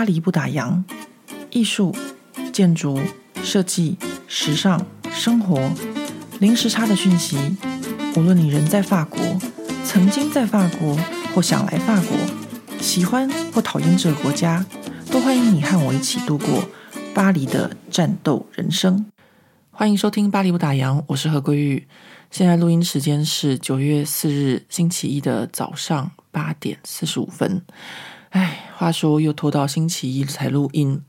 巴黎不打烊，艺术、建筑、设计、时尚、生活，零时差的讯息。无论你人在法国，曾经在法国，或想来法国，喜欢或讨厌这个国家，都欢迎你和我一起度过巴黎的战斗人生。欢迎收听《巴黎不打烊》，我是何桂玉。现在录音时间是九月四日星期一的早上八点四十五分。哎，话说又拖到星期一才录音，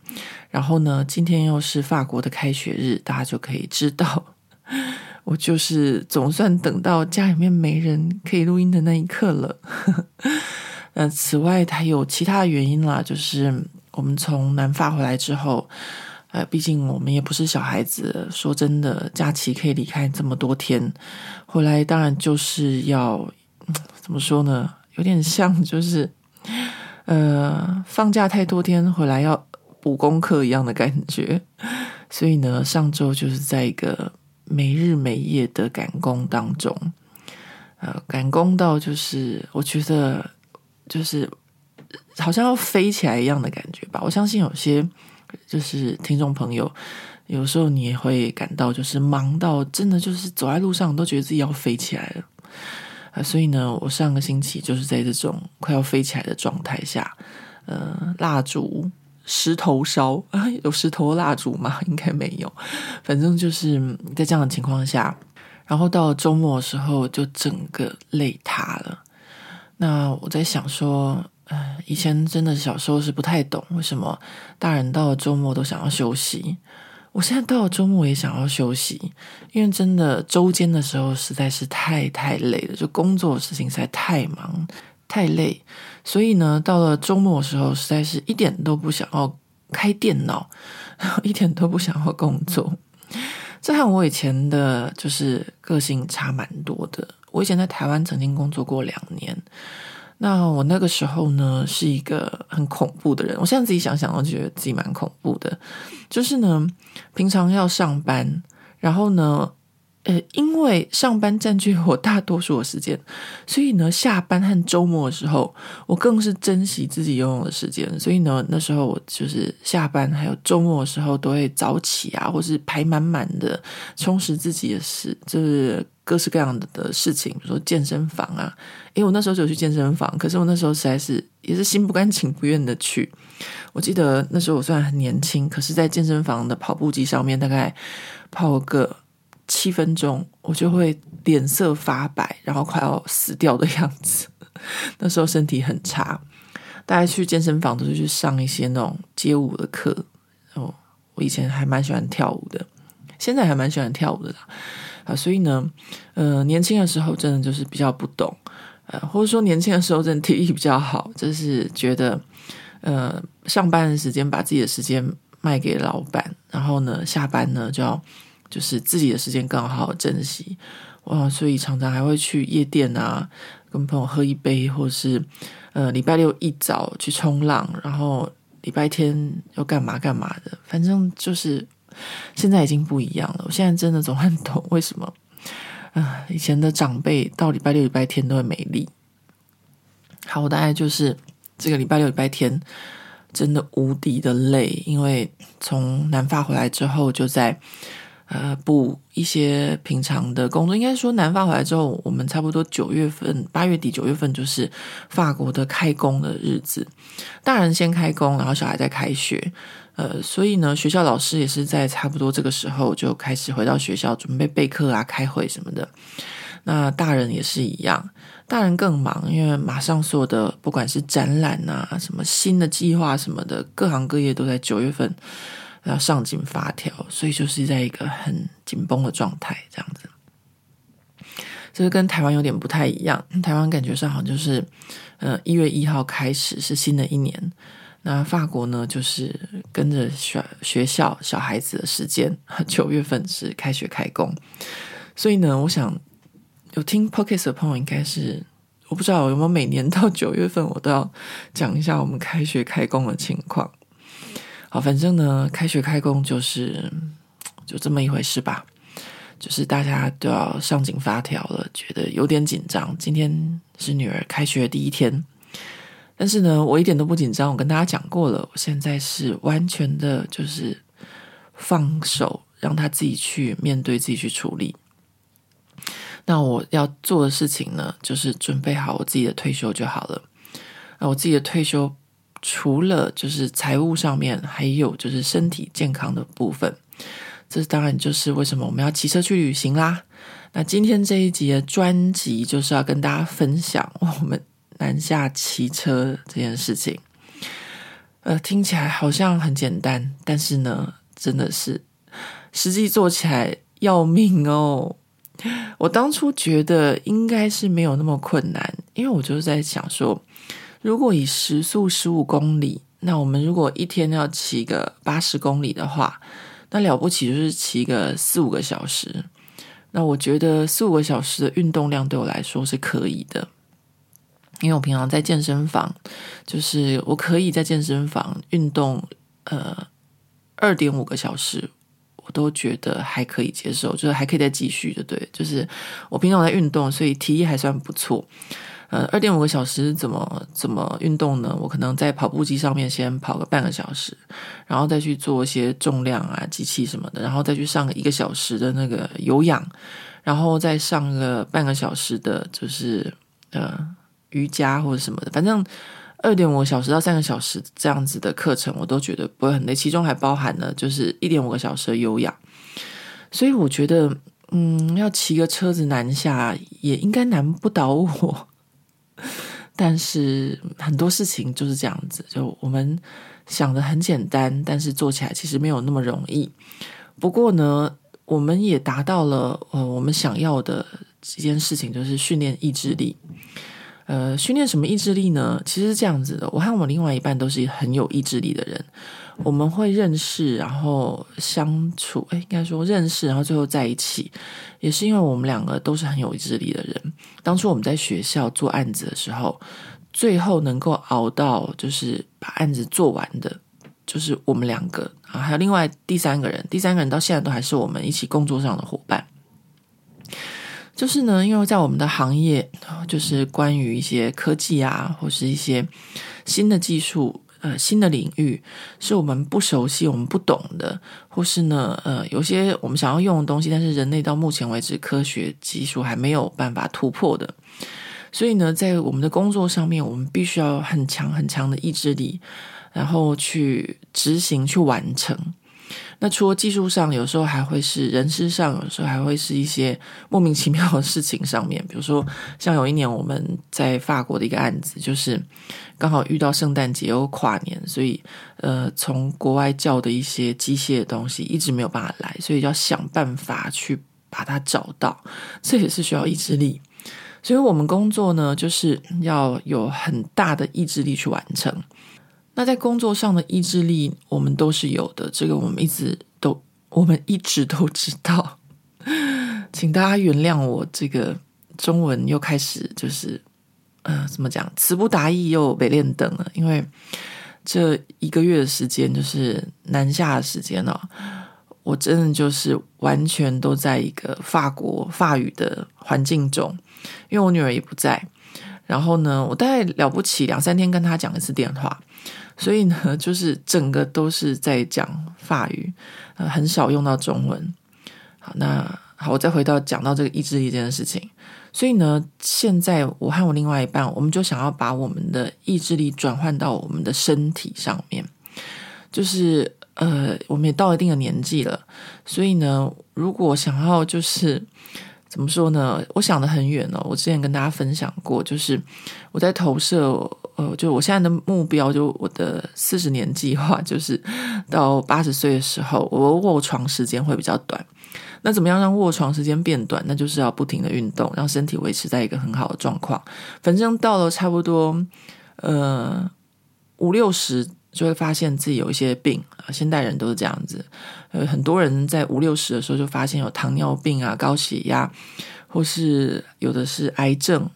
然后呢，今天又是法国的开学日，大家就可以知道，我就是总算等到家里面没人可以录音的那一刻了。呃，此外，还有其他原因啦，就是我们从南法回来之后，呃，毕竟我们也不是小孩子，说真的，假期可以离开这么多天，回来当然就是要，怎么说呢？有点像就是。呃，放假太多天回来要补功课一样的感觉，所以呢，上周就是在一个没日没夜的赶工当中，呃，赶工到就是我觉得就是好像要飞起来一样的感觉吧。我相信有些就是听众朋友，有时候你也会感到就是忙到真的就是走在路上都觉得自己要飞起来了。啊，所以呢，我上个星期就是在这种快要飞起来的状态下，呃，蜡烛石头烧啊，有石头蜡烛吗？应该没有，反正就是在这样的情况下，然后到周末的时候，就整个累塌了。那我在想说，呃，以前真的小时候是不太懂为什么大人到了周末都想要休息。我现在到了周末也想要休息，因为真的周间的时候实在是太太累了，就工作的事情实在太忙太累，所以呢，到了周末的时候，实在是一点都不想要开电脑，一点都不想要工作。这和我以前的就是个性差蛮多的。我以前在台湾曾经工作过两年。那我那个时候呢，是一个很恐怖的人。我现在自己想想，我觉得自己蛮恐怖的。就是呢，平常要上班，然后呢，呃，因为上班占据我大多数的时间，所以呢，下班和周末的时候，我更是珍惜自己拥有的时间。所以呢，那时候我就是下班还有周末的时候，都会早起啊，或是排满满的，充实自己的事，就是。各式各样的的事情，比如说健身房啊，因为我那时候就有去健身房，可是我那时候实在是也是心不甘情不愿的去。我记得那时候我虽然很年轻，可是在健身房的跑步机上面，大概跑个七分钟，我就会脸色发白，然后快要死掉的样子。那时候身体很差，大家去健身房都是去上一些那种街舞的课。哦，我以前还蛮喜欢跳舞的，现在还蛮喜欢跳舞的啦。啊，所以呢，呃，年轻的时候真的就是比较不懂，呃，或者说年轻的时候真的体力比较好，就是觉得，呃，上班的时间把自己的时间卖给老板，然后呢，下班呢就要就是自己的时间更好好珍惜，哇，所以常常还会去夜店啊，跟朋友喝一杯，或是呃，礼拜六一早去冲浪，然后礼拜天要干嘛干嘛的，反正就是。现在已经不一样了。我现在真的总很懂为什么，啊、以前的长辈到礼拜六、礼拜天都会美丽。好，我大概就是这个礼拜六、礼拜天真的无敌的累，因为从南法回来之后，就在呃补一些平常的工作。应该说，南方回来之后，我们差不多九月份、八月底、九月份就是法国的开工的日子，大人先开工，然后小孩再开学。呃，所以呢，学校老师也是在差不多这个时候就开始回到学校准备备课啊、开会什么的。那大人也是一样，大人更忙，因为马上所有的不管是展览啊、什么新的计划什么的，各行各业都在九月份要上紧发条，所以就是在一个很紧绷的状态，这样子。这个跟台湾有点不太一样，台湾感觉上好像就是，呃，一月一号开始是新的一年。那法国呢，就是跟着学学校小孩子的时间，九月份是开学开工，所以呢，我想有听 Podcast 的朋友应该是，我不知道有没有每年到九月份，我都要讲一下我们开学开工的情况。好，反正呢，开学开工就是就这么一回事吧，就是大家都要上紧发条了，觉得有点紧张。今天是女儿开学第一天。但是呢，我一点都不紧张。我跟大家讲过了，我现在是完全的，就是放手，让他自己去面对，自己去处理。那我要做的事情呢，就是准备好我自己的退休就好了。那我自己的退休，除了就是财务上面，还有就是身体健康的部分。这当然就是为什么我们要骑车去旅行啦。那今天这一集的专辑就是要跟大家分享我们南下骑车这件事情。呃，听起来好像很简单，但是呢，真的是实际做起来要命哦。我当初觉得应该是没有那么困难，因为我就是在想说，如果以时速十五公里，那我们如果一天要骑个八十公里的话，那了不起就是骑个四五个小时。那我觉得四五个小时的运动量对我来说是可以的，因为我平常在健身房，就是我可以在健身房运动，呃，二点五个小时。都觉得还可以接受，就是还可以再继续的，对，就是我平常在运动，所以体力还算不错。呃，二点五个小时怎么怎么运动呢？我可能在跑步机上面先跑个半个小时，然后再去做一些重量啊、机器什么的，然后再去上一个小时的那个有氧，然后再上个半个小时的，就是呃瑜伽或者什么的，反正。二点五个小时到三个小时这样子的课程，我都觉得不会很累，其中还包含了就是一点五个小时的有氧，所以我觉得，嗯，要骑个车子南下也应该难不倒我。但是很多事情就是这样子，就我们想的很简单，但是做起来其实没有那么容易。不过呢，我们也达到了呃我们想要的一件事情，就是训练意志力。呃，训练什么意志力呢？其实是这样子的，我和我另外一半都是很有意志力的人。我们会认识，然后相处，诶，应该说认识，然后最后在一起，也是因为我们两个都是很有意志力的人。当初我们在学校做案子的时候，最后能够熬到就是把案子做完的，就是我们两个啊，还有另外第三个人，第三个人到现在都还是我们一起工作上的伙伴。就是呢，因为在我们的行业，就是关于一些科技啊，或是一些新的技术，呃，新的领域，是我们不熟悉、我们不懂的，或是呢，呃，有些我们想要用的东西，但是人类到目前为止科学技术还没有办法突破的，所以呢，在我们的工作上面，我们必须要很强很强的意志力，然后去执行、去完成。那除了技术上，有时候还会是人事上，有时候还会是一些莫名其妙的事情上面。比如说，像有一年我们在法国的一个案子，就是刚好遇到圣诞节又跨年，所以呃，从国外叫的一些机械的东西一直没有办法来，所以要想办法去把它找到，这也是需要意志力。所以我们工作呢，就是要有很大的意志力去完成。那在工作上的意志力，我们都是有的。这个我们一直都，我们一直都知道。请大家原谅我，这个中文又开始就是，呃，怎么讲，词不达意又没练等了。因为这一个月的时间，就是南下的时间哦，我真的就是完全都在一个法国法语的环境中，因为我女儿也不在。然后呢，我大概了不起两三天跟她讲一次电话。所以呢，就是整个都是在讲法语，呃，很少用到中文。好，那好，我再回到讲到这个意志力这件事情。所以呢，现在我和我另外一半，我们就想要把我们的意志力转换到我们的身体上面。就是呃，我们也到一定的年纪了，所以呢，如果想要就是。怎么说呢？我想的很远哦。我之前跟大家分享过，就是我在投射，呃，就我现在的目标，就我的四十年计划，就是到八十岁的时候，我卧床时间会比较短。那怎么样让卧床时间变短？那就是要不停的运动，让身体维持在一个很好的状况。反正到了差不多，呃，五六十。就会发现自己有一些病啊，现代人都是这样子。呃，很多人在五六十的时候就发现有糖尿病啊、高血压，或是有的是癌症。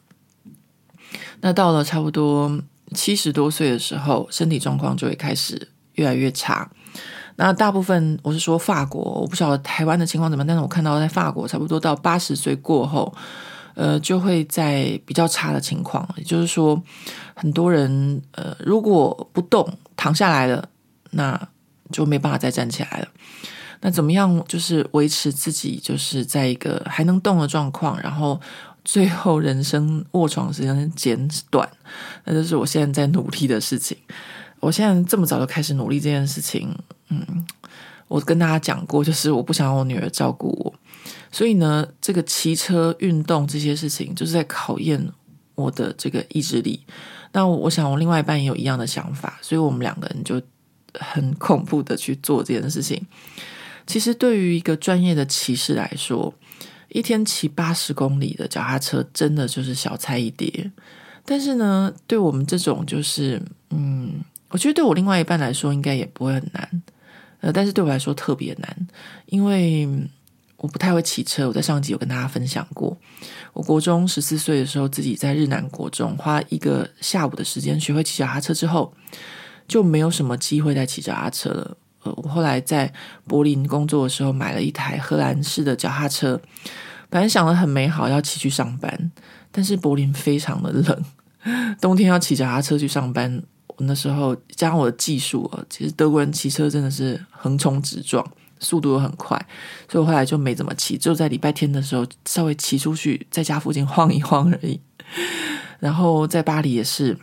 那到了差不多七十多岁的时候，身体状况就会开始越来越差。那大部分我是说法国，我不晓得台湾的情况怎么样，但是我看到在法国差不多到八十岁过后，呃，就会在比较差的情况，也就是说，很多人呃，如果不动躺下来了，那就没办法再站起来了。那怎么样，就是维持自己就是在一个还能动的状况，然后最后人生卧床时间减短，那就是我现在在努力的事情。我现在这么早就开始努力这件事情，嗯，我跟大家讲过，就是我不想让我女儿照顾我。所以呢，这个骑车运动这些事情，就是在考验我的这个意志力。那我想，我另外一半也有一样的想法，所以我们两个人就很恐怖的去做这件事情。其实，对于一个专业的骑士来说，一天骑八十公里的脚踏车，真的就是小菜一碟。但是呢，对我们这种就是，嗯，我觉得对我另外一半来说，应该也不会很难。呃，但是对我来说特别难，因为。我不太会骑车，我在上集有跟大家分享过。我国中十四岁的时候，自己在日南国中花一个下午的时间学会骑脚踏车之后，就没有什么机会再骑脚踏车了。呃，我后来在柏林工作的时候，买了一台荷兰式的脚踏车，本来想得很美好，要骑去上班，但是柏林非常的冷，冬天要骑脚踏车去上班，那时候加上我的技术，其实德国人骑车真的是横冲直撞。速度又很快，所以我后来就没怎么骑，只有在礼拜天的时候稍微骑出去，在家附近晃一晃而已。然后在巴黎也是，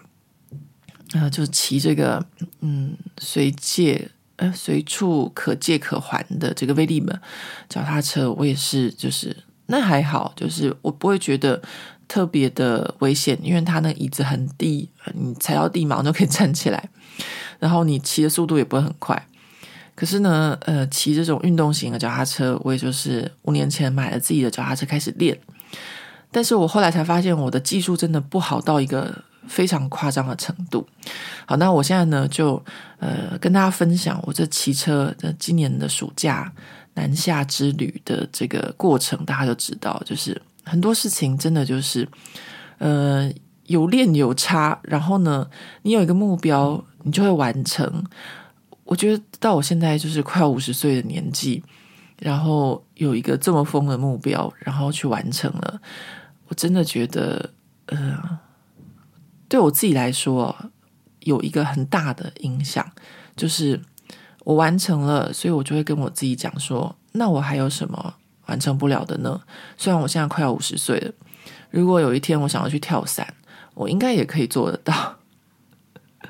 啊、呃，就骑这个，嗯，随借呃随处可借可还的这个威利门脚踏车，我也是，就是那还好，就是我不会觉得特别的危险，因为它那椅子很低，你踩到地毛就可以站起来，然后你骑的速度也不会很快。可是呢，呃，骑这种运动型的脚踏车，我也就是五年前买了自己的脚踏车开始练。但是我后来才发现，我的技术真的不好到一个非常夸张的程度。好，那我现在呢，就呃跟大家分享我这骑车的今年的暑假南下之旅的这个过程，大家就知道，就是很多事情真的就是呃有练有差，然后呢，你有一个目标，你就会完成。我觉得到我现在就是快五十岁的年纪，然后有一个这么疯的目标，然后去完成了，我真的觉得，呃，对我自己来说有一个很大的影响，就是我完成了，所以我就会跟我自己讲说，那我还有什么完成不了的呢？虽然我现在快要五十岁了，如果有一天我想要去跳伞，我应该也可以做得到。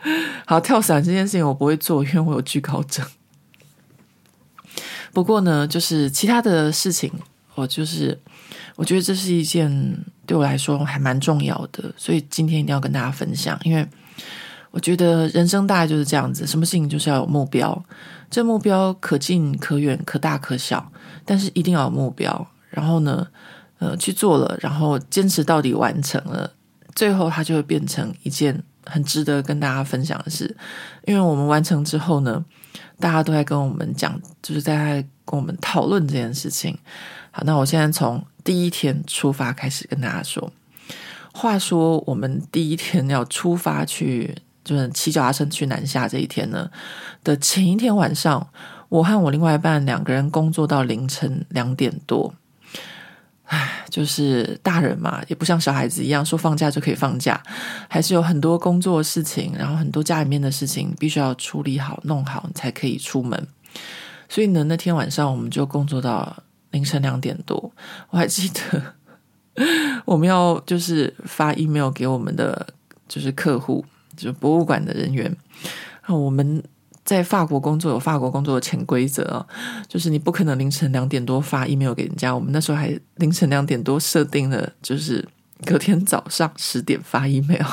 好，跳伞这件事情我不会做，因为我有惧高症。不过呢，就是其他的事情，我就是我觉得这是一件对我来说还蛮重要的，所以今天一定要跟大家分享。因为我觉得人生大概就是这样子，什么事情就是要有目标，这目标可近可远，可大可小，但是一定要有目标。然后呢，呃，去做了，然后坚持到底完成了，最后它就会变成一件。很值得跟大家分享的是，因为我们完成之后呢，大家都在跟我们讲，就是在跟我们讨论这件事情。好，那我现在从第一天出发开始跟大家说。话说，我们第一天要出发去，就是骑脚踏车去南下这一天呢的前一天晚上，我和我另外一半两个人工作到凌晨两点多。唉，就是大人嘛，也不像小孩子一样说放假就可以放假，还是有很多工作事情，然后很多家里面的事情必须要处理好、弄好，才可以出门。所以呢，那天晚上我们就工作到凌晨两点多。我还记得我们要就是发 email 给我们的就是客户，就是博物馆的人员，我们。在法国工作有法国工作的潜规则哦，就是你不可能凌晨两点多发 email 给人家。我们那时候还凌晨两点多设定了，就是隔天早上十点发 email。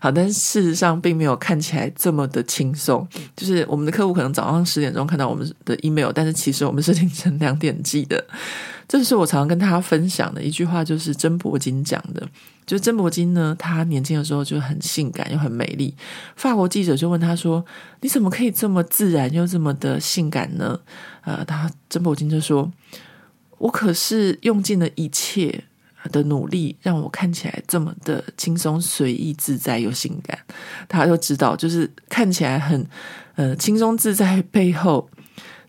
好，但是事实上并没有看起来这么的轻松。就是我们的客户可能早上十点钟看到我们的 email，但是其实我们是凌晨两点寄的。这是我常常跟大家分享的一句话，就是珍柏金讲的。就珍柏金呢，他年轻的时候就很性感又很美丽。法国记者就问他说：“你怎么可以这么自然又这么的性感呢？”呃，他珍柏金就说：“我可是用尽了一切的努力，让我看起来这么的轻松随意自在又性感。”大家都知道，就是看起来很呃轻松自在，背后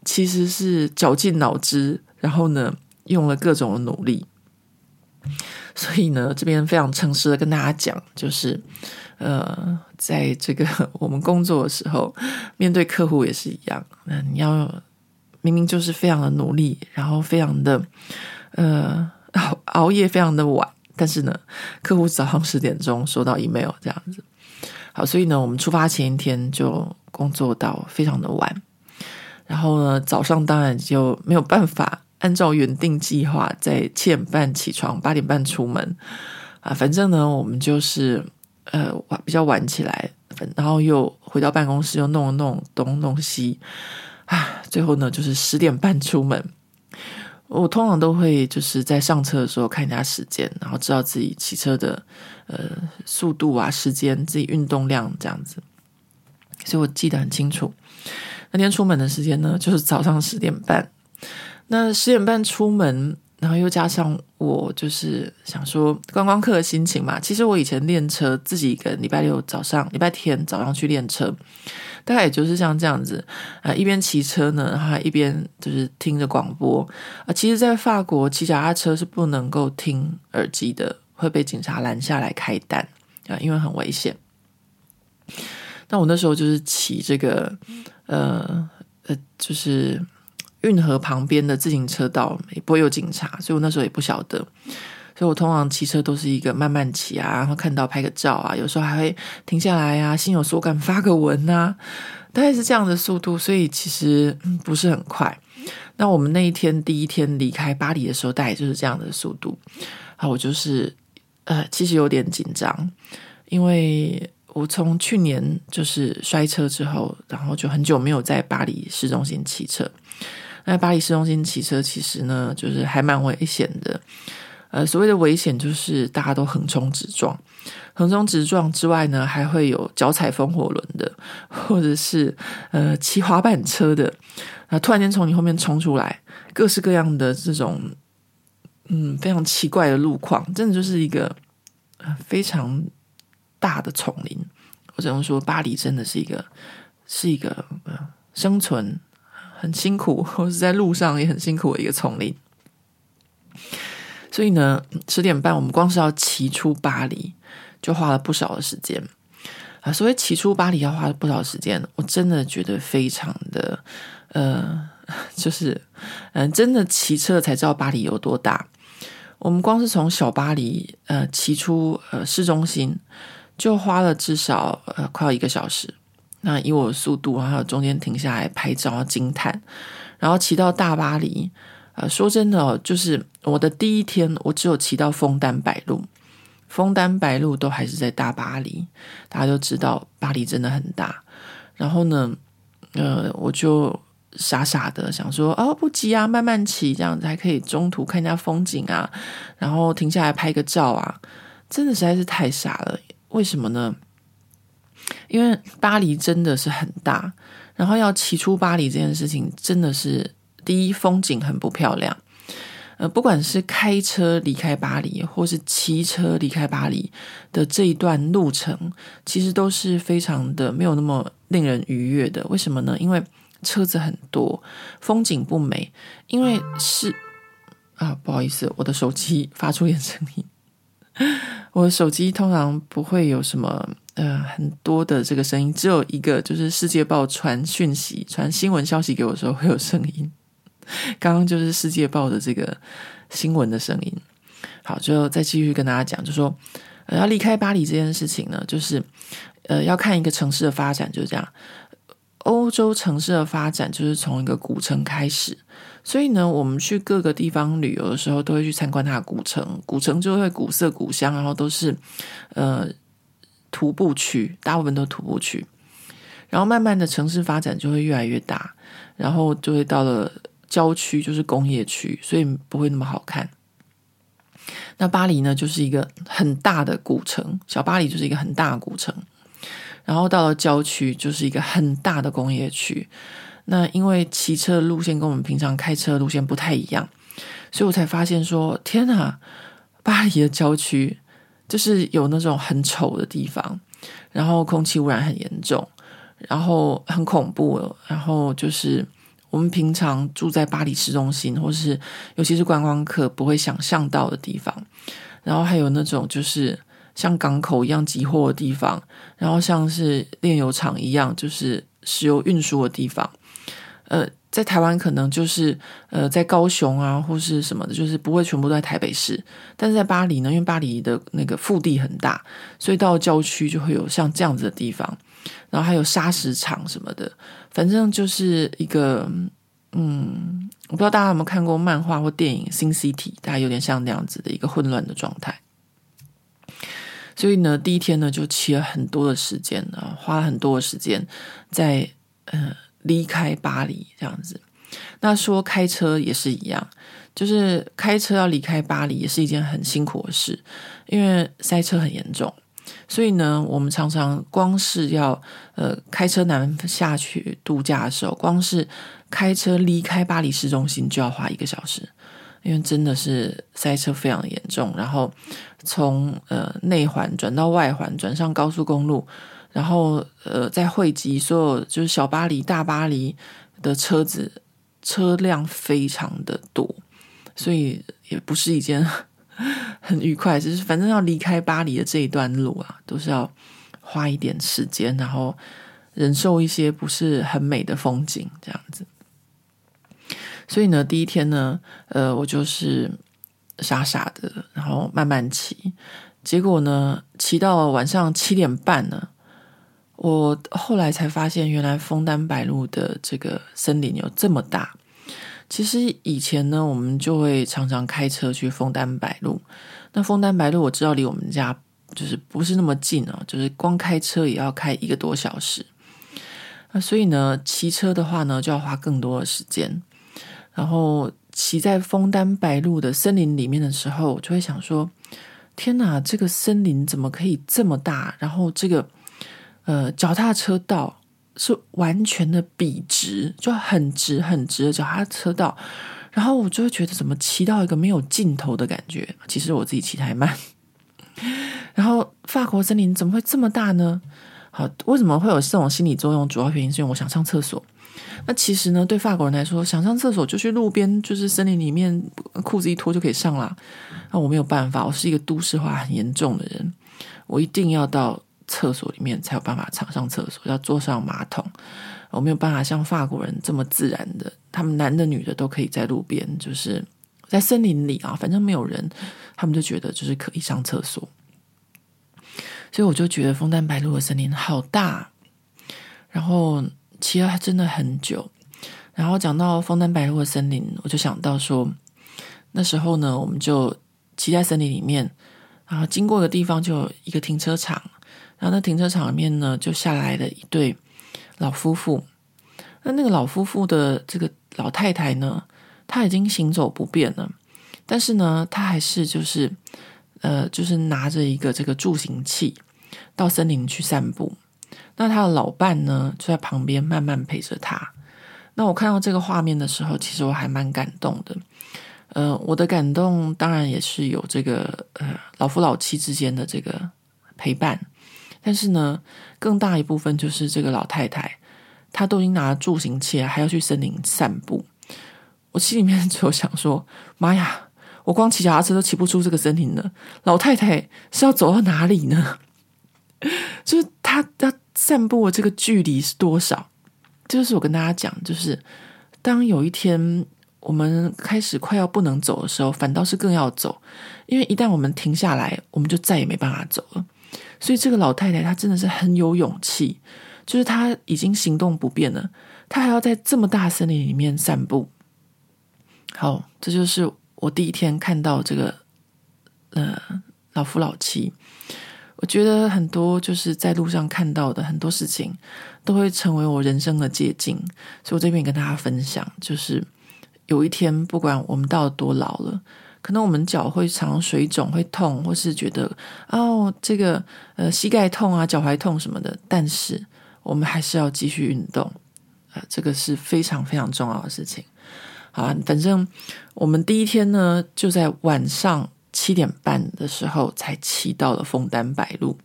其实是绞尽脑汁，然后呢用了各种的努力。所以呢，这边非常诚实的跟大家讲，就是呃，在这个 我们工作的时候，面对客户也是一样。那你要明明就是非常的努力，然后非常的呃熬 熬夜，非常的晚，但是呢，客户早上十点钟收到 email 这样子。好，所以呢，我们出发前一天就工作到非常的晚，然后呢，早上当然就没有办法。按照原定计划，在七点半起床，八点半出门啊。反正呢，我们就是呃比较晚起来，然后又回到办公室，又弄了弄东弄西啊。最后呢，就是十点半出门。我通常都会就是在上车的时候看一下时间，然后知道自己骑车的呃速度啊、时间、自己运动量这样子。所以我记得很清楚，那天出门的时间呢，就是早上十点半。那十点半出门，然后又加上我就是想说观光客的心情嘛。其实我以前练车，自己一个礼拜六早上、礼拜天早上去练车，大概也就是像这样子啊，一边骑车呢，然后一边就是听着广播啊。其实，在法国骑脚踏车是不能够听耳机的，会被警察拦下来开单啊，因为很危险。那我那时候就是骑这个呃呃，就是。运河旁边的自行车道也不会有警察，所以我那时候也不晓得，所以我通常骑车都是一个慢慢骑啊，然后看到拍个照啊，有时候还会停下来啊，心有所感发个文啊，大概是这样的速度，所以其实不是很快。那我们那一天第一天离开巴黎的时候，大概就是这样的速度啊，我就是呃，其实有点紧张，因为我从去年就是摔车之后，然后就很久没有在巴黎市中心骑车。那巴黎市中心骑车其实呢，就是还蛮危险的。呃，所谓的危险就是大家都横冲直撞，横冲直撞之外呢，还会有脚踩风火轮的，或者是呃骑滑板车的，啊，突然间从你后面冲出来，各式各样的这种嗯非常奇怪的路况，真的就是一个非常大的丛林。我只能说，巴黎真的是一个是一个生存。很辛苦，或是在路上也很辛苦的一个丛林。所以呢，十点半我们光是要骑出巴黎，就花了不少的时间啊。所谓骑出巴黎要花了不少时间，我真的觉得非常的呃，就是嗯、真的骑车才知道巴黎有多大。我们光是从小巴黎呃骑出呃市中心，就花了至少呃快要一个小时。那以我的速度，还有中间停下来拍照惊叹，然后骑到大巴黎。呃，说真的，就是我的第一天，我只有骑到枫丹白露，枫丹白露都还是在大巴黎。大家都知道巴黎真的很大。然后呢，呃，我就傻傻的想说，哦，不急啊，慢慢骑，这样子还可以中途看一下风景啊，然后停下来拍个照啊。真的实在是太傻了，为什么呢？因为巴黎真的是很大，然后要骑出巴黎这件事情真的是第一，风景很不漂亮。呃，不管是开车离开巴黎，或是骑车离开巴黎的这一段路程，其实都是非常的没有那么令人愉悦的。为什么呢？因为车子很多，风景不美。因为是啊，不好意思，我的手机发出点声音。我的手机通常不会有什么。呃，很多的这个声音，只有一个，就是世界报传讯息、传新闻消息给我的时候会有声音。刚刚就是世界报的这个新闻的声音。好，就再继续跟大家讲，就说，呃，要离开巴黎这件事情呢，就是呃，要看一个城市的发展，就是这样。欧洲城市的发展就是从一个古城开始，所以呢，我们去各个地方旅游的时候，都会去参观它的古城。古城就会古色古香，然后都是呃。徒步区，大部分都徒步区，然后慢慢的城市发展就会越来越大，然后就会到了郊区，就是工业区，所以不会那么好看。那巴黎呢，就是一个很大的古城，小巴黎就是一个很大的古城，然后到了郊区就是一个很大的工业区。那因为骑车的路线跟我们平常开车的路线不太一样，所以我才发现说，天哪，巴黎的郊区。就是有那种很丑的地方，然后空气污染很严重，然后很恐怖，然后就是我们平常住在巴黎市中心，或是尤其是观光客不会想象到的地方。然后还有那种就是像港口一样集货的地方，然后像是炼油厂一样，就是石油运输的地方。呃，在台湾可能就是呃在高雄啊，或是什么的，就是不会全部都在台北市。但是在巴黎呢，因为巴黎的那个腹地很大，所以到郊区就会有像这样子的地方。然后还有砂石场什么的，反正就是一个嗯，我不知道大家有没有看过漫画或电影《新 City》，大概有点像那样子的一个混乱的状态。所以呢，第一天呢就骑了很多的时间啊，花了很多的时间在呃离开巴黎这样子。那说开车也是一样，就是开车要离开巴黎也是一件很辛苦的事，因为塞车很严重。所以呢，我们常常光是要呃开车南下去度假的时候，光是开车离开巴黎市中心就要花一个小时，因为真的是塞车非常严重。然后从呃内环转到外环，转上高速公路，然后呃在汇集所有就是小巴黎、大巴黎的车子，车辆非常的多，所以也不是一件。很愉快，就是反正要离开巴黎的这一段路啊，都是要花一点时间，然后忍受一些不是很美的风景，这样子。所以呢，第一天呢，呃，我就是傻傻的，然后慢慢骑。结果呢，骑到晚上七点半呢，我后来才发现，原来枫丹白露的这个森林有这么大。其实以前呢，我们就会常常开车去枫丹白露。那枫丹白露我知道离我们家就是不是那么近哦，就是光开车也要开一个多小时。那所以呢，骑车的话呢，就要花更多的时间。然后骑在枫丹白露的森林里面的时候，我就会想说：天哪，这个森林怎么可以这么大？然后这个呃脚踏车道。是完全的笔直，就很直很直的脚踏车道，然后我就会觉得怎么骑到一个没有尽头的感觉。其实我自己骑太慢。然后法国森林怎么会这么大呢？好，为什么会有这种心理作用？主要原因是因为我想上厕所。那其实呢，对法国人来说，想上厕所就去路边，就是森林里面裤子一脱就可以上啦。那我没有办法，我是一个都市化很严重的人，我一定要到。厕所里面才有办法上上厕所，要坐上马桶。我没有办法像法国人这么自然的，他们男的女的都可以在路边，就是在森林里啊，反正没有人，他们就觉得就是可以上厕所。所以我就觉得枫丹白露的森林好大，然后骑了真的很久。然后讲到枫丹白露的森林，我就想到说，那时候呢，我们就骑在森林里面，然后经过的地方就有一个停车场。然后那停车场里面呢，就下来了一对老夫妇。那那个老夫妇的这个老太太呢，她已经行走不便了，但是呢，她还是就是呃，就是拿着一个这个助行器到森林去散步。那她的老伴呢，就在旁边慢慢陪着她。那我看到这个画面的时候，其实我还蛮感动的。呃，我的感动当然也是有这个呃老夫老妻之间的这个陪伴。但是呢，更大一部分就是这个老太太，她都已经拿了助行器，还要去森林散步。我心里面 就想说：“妈呀，我光骑脚踏车都骑不出这个森林了，老太太是要走到哪里呢？就是她她散步的这个距离是多少？这就是我跟大家讲，就是当有一天我们开始快要不能走的时候，反倒是更要走，因为一旦我们停下来，我们就再也没办法走了。”所以这个老太太她真的是很有勇气，就是她已经行动不便了，她还要在这么大森林里面散步。好，这就是我第一天看到这个呃老夫老妻。我觉得很多就是在路上看到的很多事情，都会成为我人生的捷径。所以我这边跟大家分享，就是有一天不管我们到多老了。可能我们脚会常水肿、会痛，或是觉得哦，这个呃膝盖痛啊、脚踝痛什么的，但是我们还是要继续运动，呃，这个是非常非常重要的事情。好，反正我们第一天呢，就在晚上七点半的时候才骑到了枫丹白露。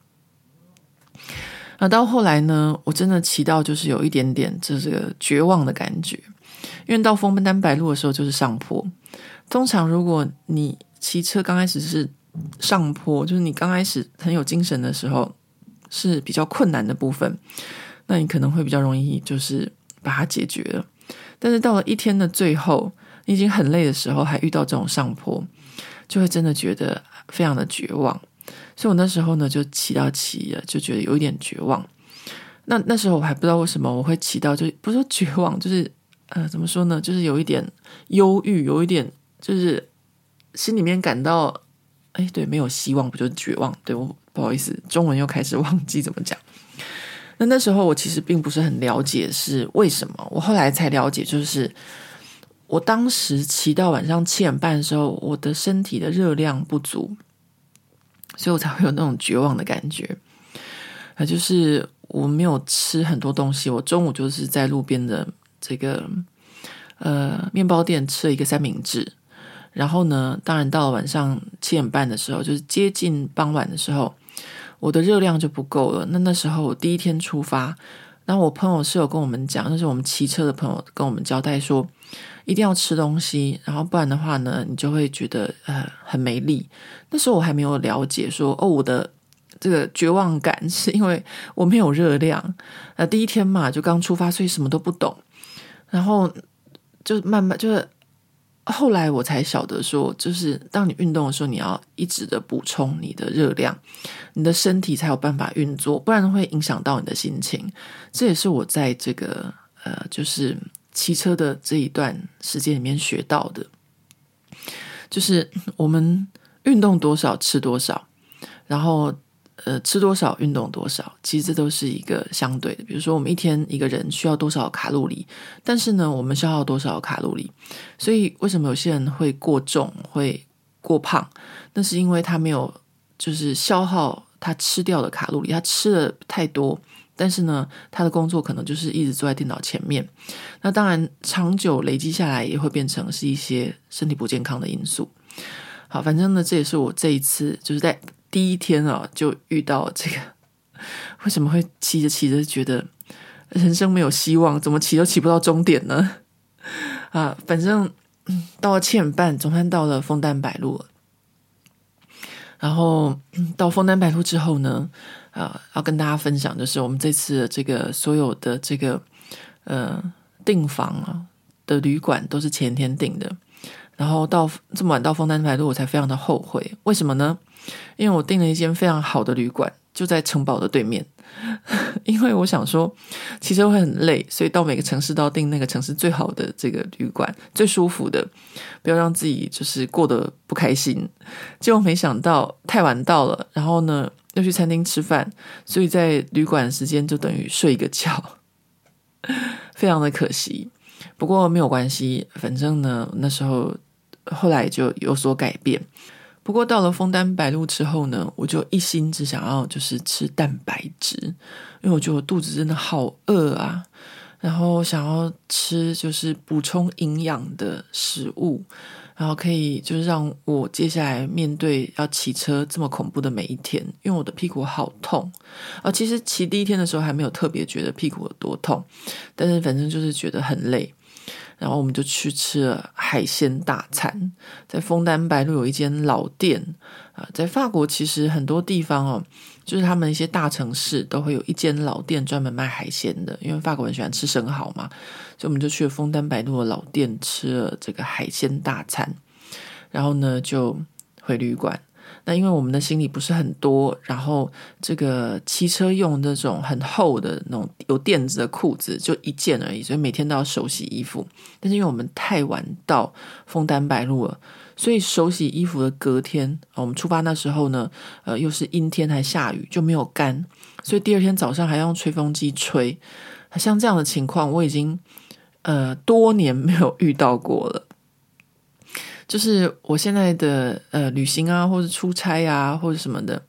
那到后来呢，我真的骑到就是有一点点就是这个绝望的感觉，因为到枫丹白露的时候就是上坡。通常如果你骑车刚开始是上坡，就是你刚开始很有精神的时候是比较困难的部分，那你可能会比较容易就是把它解决了。但是到了一天的最后，你已经很累的时候，还遇到这种上坡，就会真的觉得非常的绝望。所以我那时候呢，就骑到骑了，就觉得有一点绝望。那那时候我还不知道为什么我会骑到，就不是说绝望，就是呃，怎么说呢？就是有一点忧郁，有一点就是心里面感到，哎，对，没有希望，不就绝望？对，我不好意思，中文又开始忘记怎么讲。那那时候我其实并不是很了解是为什么，我后来才了解，就是我当时骑到晚上七点半的时候，我的身体的热量不足，所以我才会有那种绝望的感觉。啊，就是我没有吃很多东西，我中午就是在路边的这个呃面包店吃了一个三明治，然后呢，当然到了晚上七点半的时候，就是接近傍晚的时候。我的热量就不够了。那那时候我第一天出发，然后我朋友是有跟我们讲，那是我们骑车的朋友跟我们交代说，一定要吃东西，然后不然的话呢，你就会觉得呃很没力。那时候我还没有了解说，哦，我的这个绝望感 是因为我没有热量。呃，第一天嘛，就刚出发，所以什么都不懂，然后就慢慢就是。后来我才晓得说，就是当你运动的时候，你要一直的补充你的热量，你的身体才有办法运作，不然会影响到你的心情。这也是我在这个呃，就是骑车的这一段时间里面学到的，就是我们运动多少吃多少，然后。呃，吃多少运动多少，其实这都是一个相对的。比如说，我们一天一个人需要多少卡路里，但是呢，我们消耗多少卡路里？所以，为什么有些人会过重、会过胖？那是因为他没有就是消耗他吃掉的卡路里，他吃了太多，但是呢，他的工作可能就是一直坐在电脑前面。那当然，长久累积下来，也会变成是一些身体不健康的因素。好，反正呢，这也是我这一次就是在。第一天啊，就遇到这个，为什么会骑着骑着觉得人生没有希望？怎么骑都骑不到终点呢？啊，反正到了七点半，总算到了枫丹白露。然后到枫丹白露之后呢，啊，要跟大家分享就是我们这次的这个所有的这个呃订房啊的旅馆都是前天订的。然后到这么晚到枫丹白露，我才非常的后悔。为什么呢？因为我订了一间非常好的旅馆，就在城堡的对面。因为我想说，骑车会很累，所以到每个城市都要订那个城市最好的这个旅馆，最舒服的，不要让自己就是过得不开心。结果没想到太晚到了，然后呢又去餐厅吃饭，所以在旅馆时间就等于睡一个觉，非常的可惜。不过没有关系，反正呢那时候后来就有所改变。不过到了枫丹白露之后呢，我就一心只想要就是吃蛋白质，因为我觉得我肚子真的好饿啊，然后想要吃就是补充营养的食物，然后可以就是让我接下来面对要骑车这么恐怖的每一天，因为我的屁股好痛啊。其实骑第一天的时候还没有特别觉得屁股有多痛，但是反正就是觉得很累。然后我们就去吃了海鲜大餐，在枫丹白露有一间老店啊，在法国其实很多地方哦，就是他们一些大城市都会有一间老店专门卖海鲜的，因为法国人喜欢吃生蚝嘛，所以我们就去了枫丹白露的老店吃了这个海鲜大餐，然后呢就回旅馆。那因为我们的行李不是很多，然后这个骑车用那种很厚的那种有垫子的裤子就一件而已，所以每天都要手洗衣服。但是因为我们太晚到枫丹白露了，所以手洗衣服的隔天，我们出发那时候呢，呃，又是阴天还下雨，就没有干，所以第二天早上还要用吹风机吹。像这样的情况，我已经呃多年没有遇到过了。就是我现在的呃旅行啊，或者出差啊，或者什么的，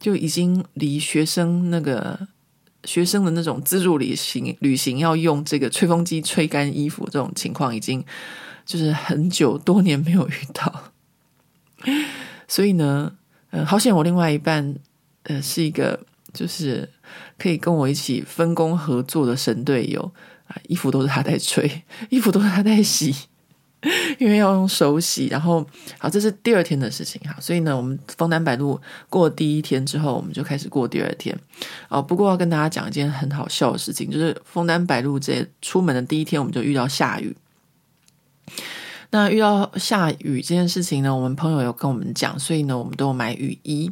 就已经离学生那个学生的那种自助旅行旅行要用这个吹风机吹干衣服这种情况，已经就是很久多年没有遇到。所以呢，呃，好险我另外一半呃是一个就是可以跟我一起分工合作的神队友啊，衣服都是他在吹，衣服都是他在洗，因为要用手洗。然后，好，这是第二天的事情哈。所以呢，我们枫丹白露过第一天之后，我们就开始过第二天。哦，不过要跟大家讲一件很好笑的事情，就是枫丹白露这出门的第一天，我们就遇到下雨。那遇到下雨这件事情呢，我们朋友有跟我们讲，所以呢，我们都有买雨衣。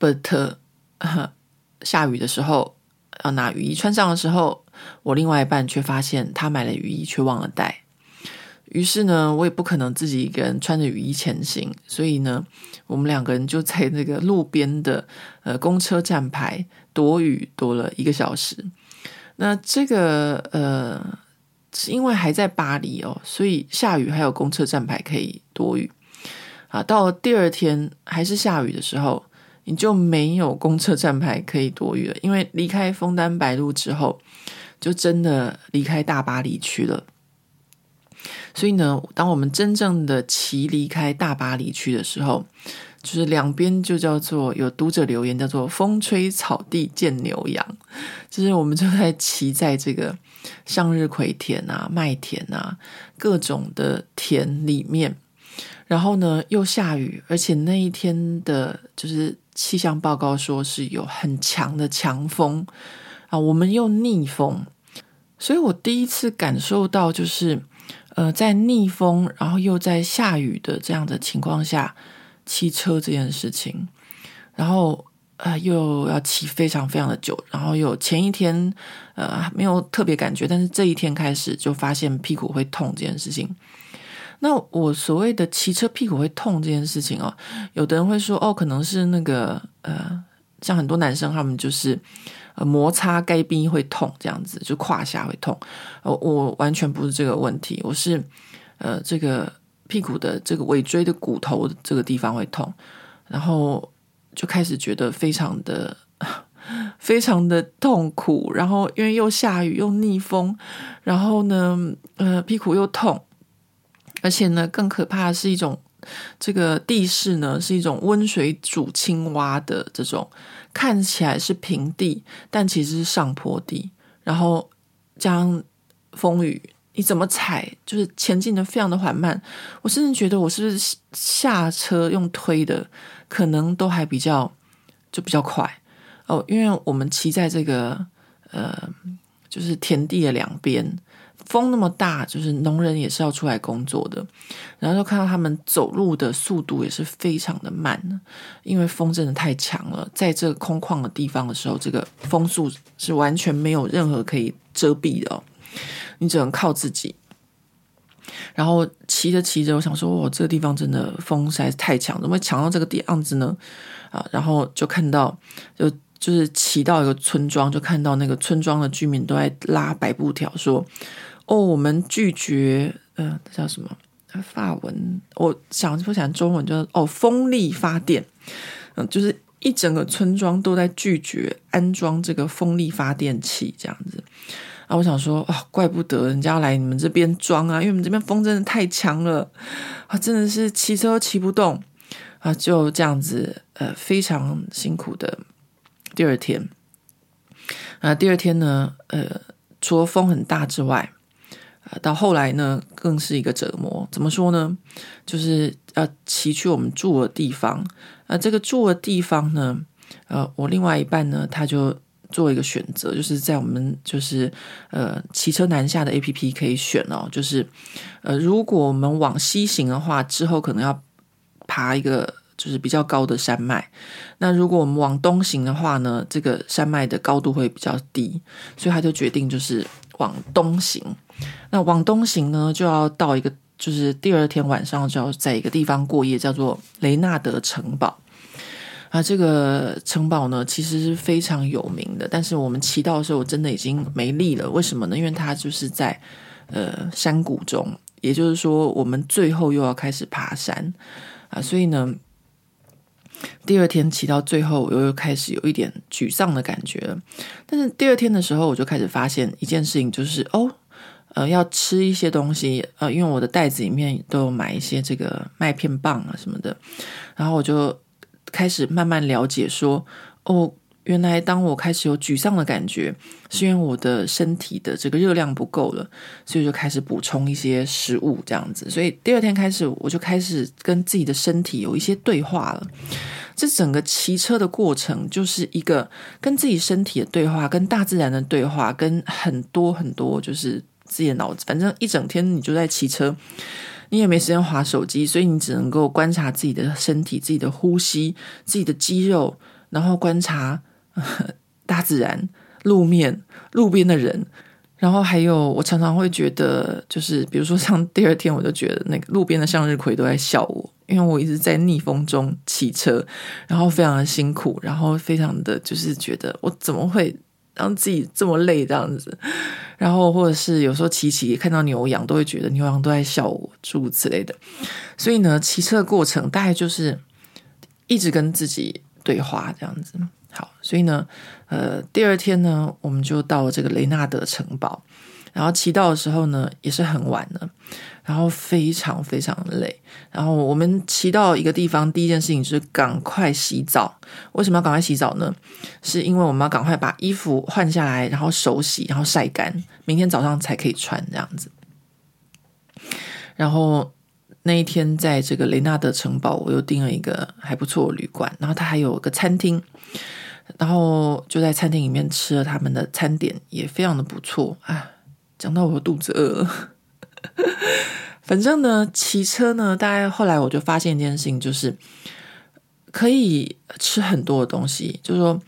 But 下雨的时候要拿雨衣穿上的时候，我另外一半却发现他买了雨衣却忘了带。于是呢，我也不可能自己一个人穿着雨衣前行，所以呢，我们两个人就在那个路边的呃公车站牌躲雨躲了一个小时。那这个呃。是因为还在巴黎哦，所以下雨还有公车站牌可以躲雨啊。到了第二天还是下雨的时候，你就没有公车站牌可以躲雨了。因为离开枫丹白露之后，就真的离开大巴黎去了。所以呢，当我们真正的骑离开大巴黎去的时候，就是两边就叫做有读者留言叫做“风吹草地见牛羊”，就是我们就在骑在这个。向日葵田啊，麦田啊，各种的田里面，然后呢又下雨，而且那一天的就是气象报告说是有很强的强风啊，我们又逆风，所以我第一次感受到就是呃在逆风，然后又在下雨的这样的情况下骑车这件事情，然后。呃，又要骑非常非常的久，然后有前一天呃没有特别感觉，但是这一天开始就发现屁股会痛这件事情。那我所谓的骑车屁股会痛这件事情哦，有的人会说哦，可能是那个呃，像很多男生他们就是呃摩擦该冰会痛这样子，就胯下会痛。我我完全不是这个问题，我是呃这个屁股的这个尾椎的骨头这个地方会痛，然后。就开始觉得非常的、非常的痛苦，然后因为又下雨又逆风，然后呢，呃，屁股又痛，而且呢，更可怕的是一种这个地势呢，是一种温水煮青蛙的这种，看起来是平地，但其实是上坡地，然后将风雨，你怎么踩就是前进的非常的缓慢，我甚至觉得我是不是下车用推的。可能都还比较就比较快哦，因为我们骑在这个呃，就是田地的两边，风那么大，就是农人也是要出来工作的，然后就看到他们走路的速度也是非常的慢，因为风真的太强了，在这个空旷的地方的时候，这个风速是完全没有任何可以遮蔽的，你只能靠自己。然后骑着骑着，我想说，哇，这个地方真的风实在是太强，怎么会强到这个地样子呢？啊，然后就看到，就就是骑到一个村庄，就看到那个村庄的居民都在拉白布条，说：“哦，我们拒绝，嗯、呃，叫什么？法文？我想不想中文就，是哦，风力发电，嗯，就是一整个村庄都在拒绝安装这个风力发电器，这样子。”啊，我想说啊，怪不得人家要来你们这边装啊，因为你们这边风真的太强了啊，真的是骑车骑不动啊，就这样子，呃，非常辛苦的第二天啊，第二天呢，呃，除了风很大之外，啊，到后来呢，更是一个折磨。怎么说呢？就是要骑去我们住的地方，啊，这个住的地方呢，呃，我另外一半呢，他就。做一个选择，就是在我们就是呃骑车南下的 APP 可以选哦，就是呃如果我们往西行的话，之后可能要爬一个就是比较高的山脉；那如果我们往东行的话呢，这个山脉的高度会比较低，所以他就决定就是往东行。那往东行呢，就要到一个就是第二天晚上就要在一个地方过夜，叫做雷纳德城堡。啊，这个城堡呢，其实是非常有名的。但是我们骑到的时候，我真的已经没力了。为什么呢？因为它就是在呃山谷中，也就是说，我们最后又要开始爬山啊。所以呢，第二天骑到最后，我又开始有一点沮丧的感觉了。但是第二天的时候，我就开始发现一件事情，就是哦，呃，要吃一些东西，呃，因为我的袋子里面都有买一些这个麦片棒啊什么的，然后我就。开始慢慢了解说，哦，原来当我开始有沮丧的感觉，是因为我的身体的这个热量不够了，所以就开始补充一些食物这样子。所以第二天开始，我就开始跟自己的身体有一些对话了。这整个骑车的过程就是一个跟自己身体的对话，跟大自然的对话，跟很多很多就是自己的脑子。反正一整天你就在骑车，你也没时间划手机，所以你只能够观察自己的身体、自己的呼吸、自己的肌肉，然后观察 大自然、路面、路边的人。然后还有，我常常会觉得，就是比如说像 第二天，我就觉得那个路边的向日葵都在笑我，因为我一直在逆风中骑车，然后非常的辛苦，然后非常的就是觉得我怎么会让自己这么累这样子，然后或者是有时候骑骑看到牛羊，都会觉得牛羊都在笑我，诸如此类的。所以呢，骑车的过程大概就是一直跟自己对话这样子。好，所以呢，呃，第二天呢，我们就到了这个雷纳德城堡，然后骑到的时候呢，也是很晚了，然后非常非常累，然后我们骑到一个地方，第一件事情就是赶快洗澡。为什么要赶快洗澡呢？是因为我们要赶快把衣服换下来，然后手洗，然后晒干，明天早上才可以穿这样子。然后那一天在这个雷纳德城堡，我又订了一个还不错的旅馆，然后它还有个餐厅。然后就在餐厅里面吃了他们的餐点，也非常的不错啊！讲到我肚子饿。反正呢，骑车呢，大概后来我就发现一件事情，就是可以吃很多的东西。就是说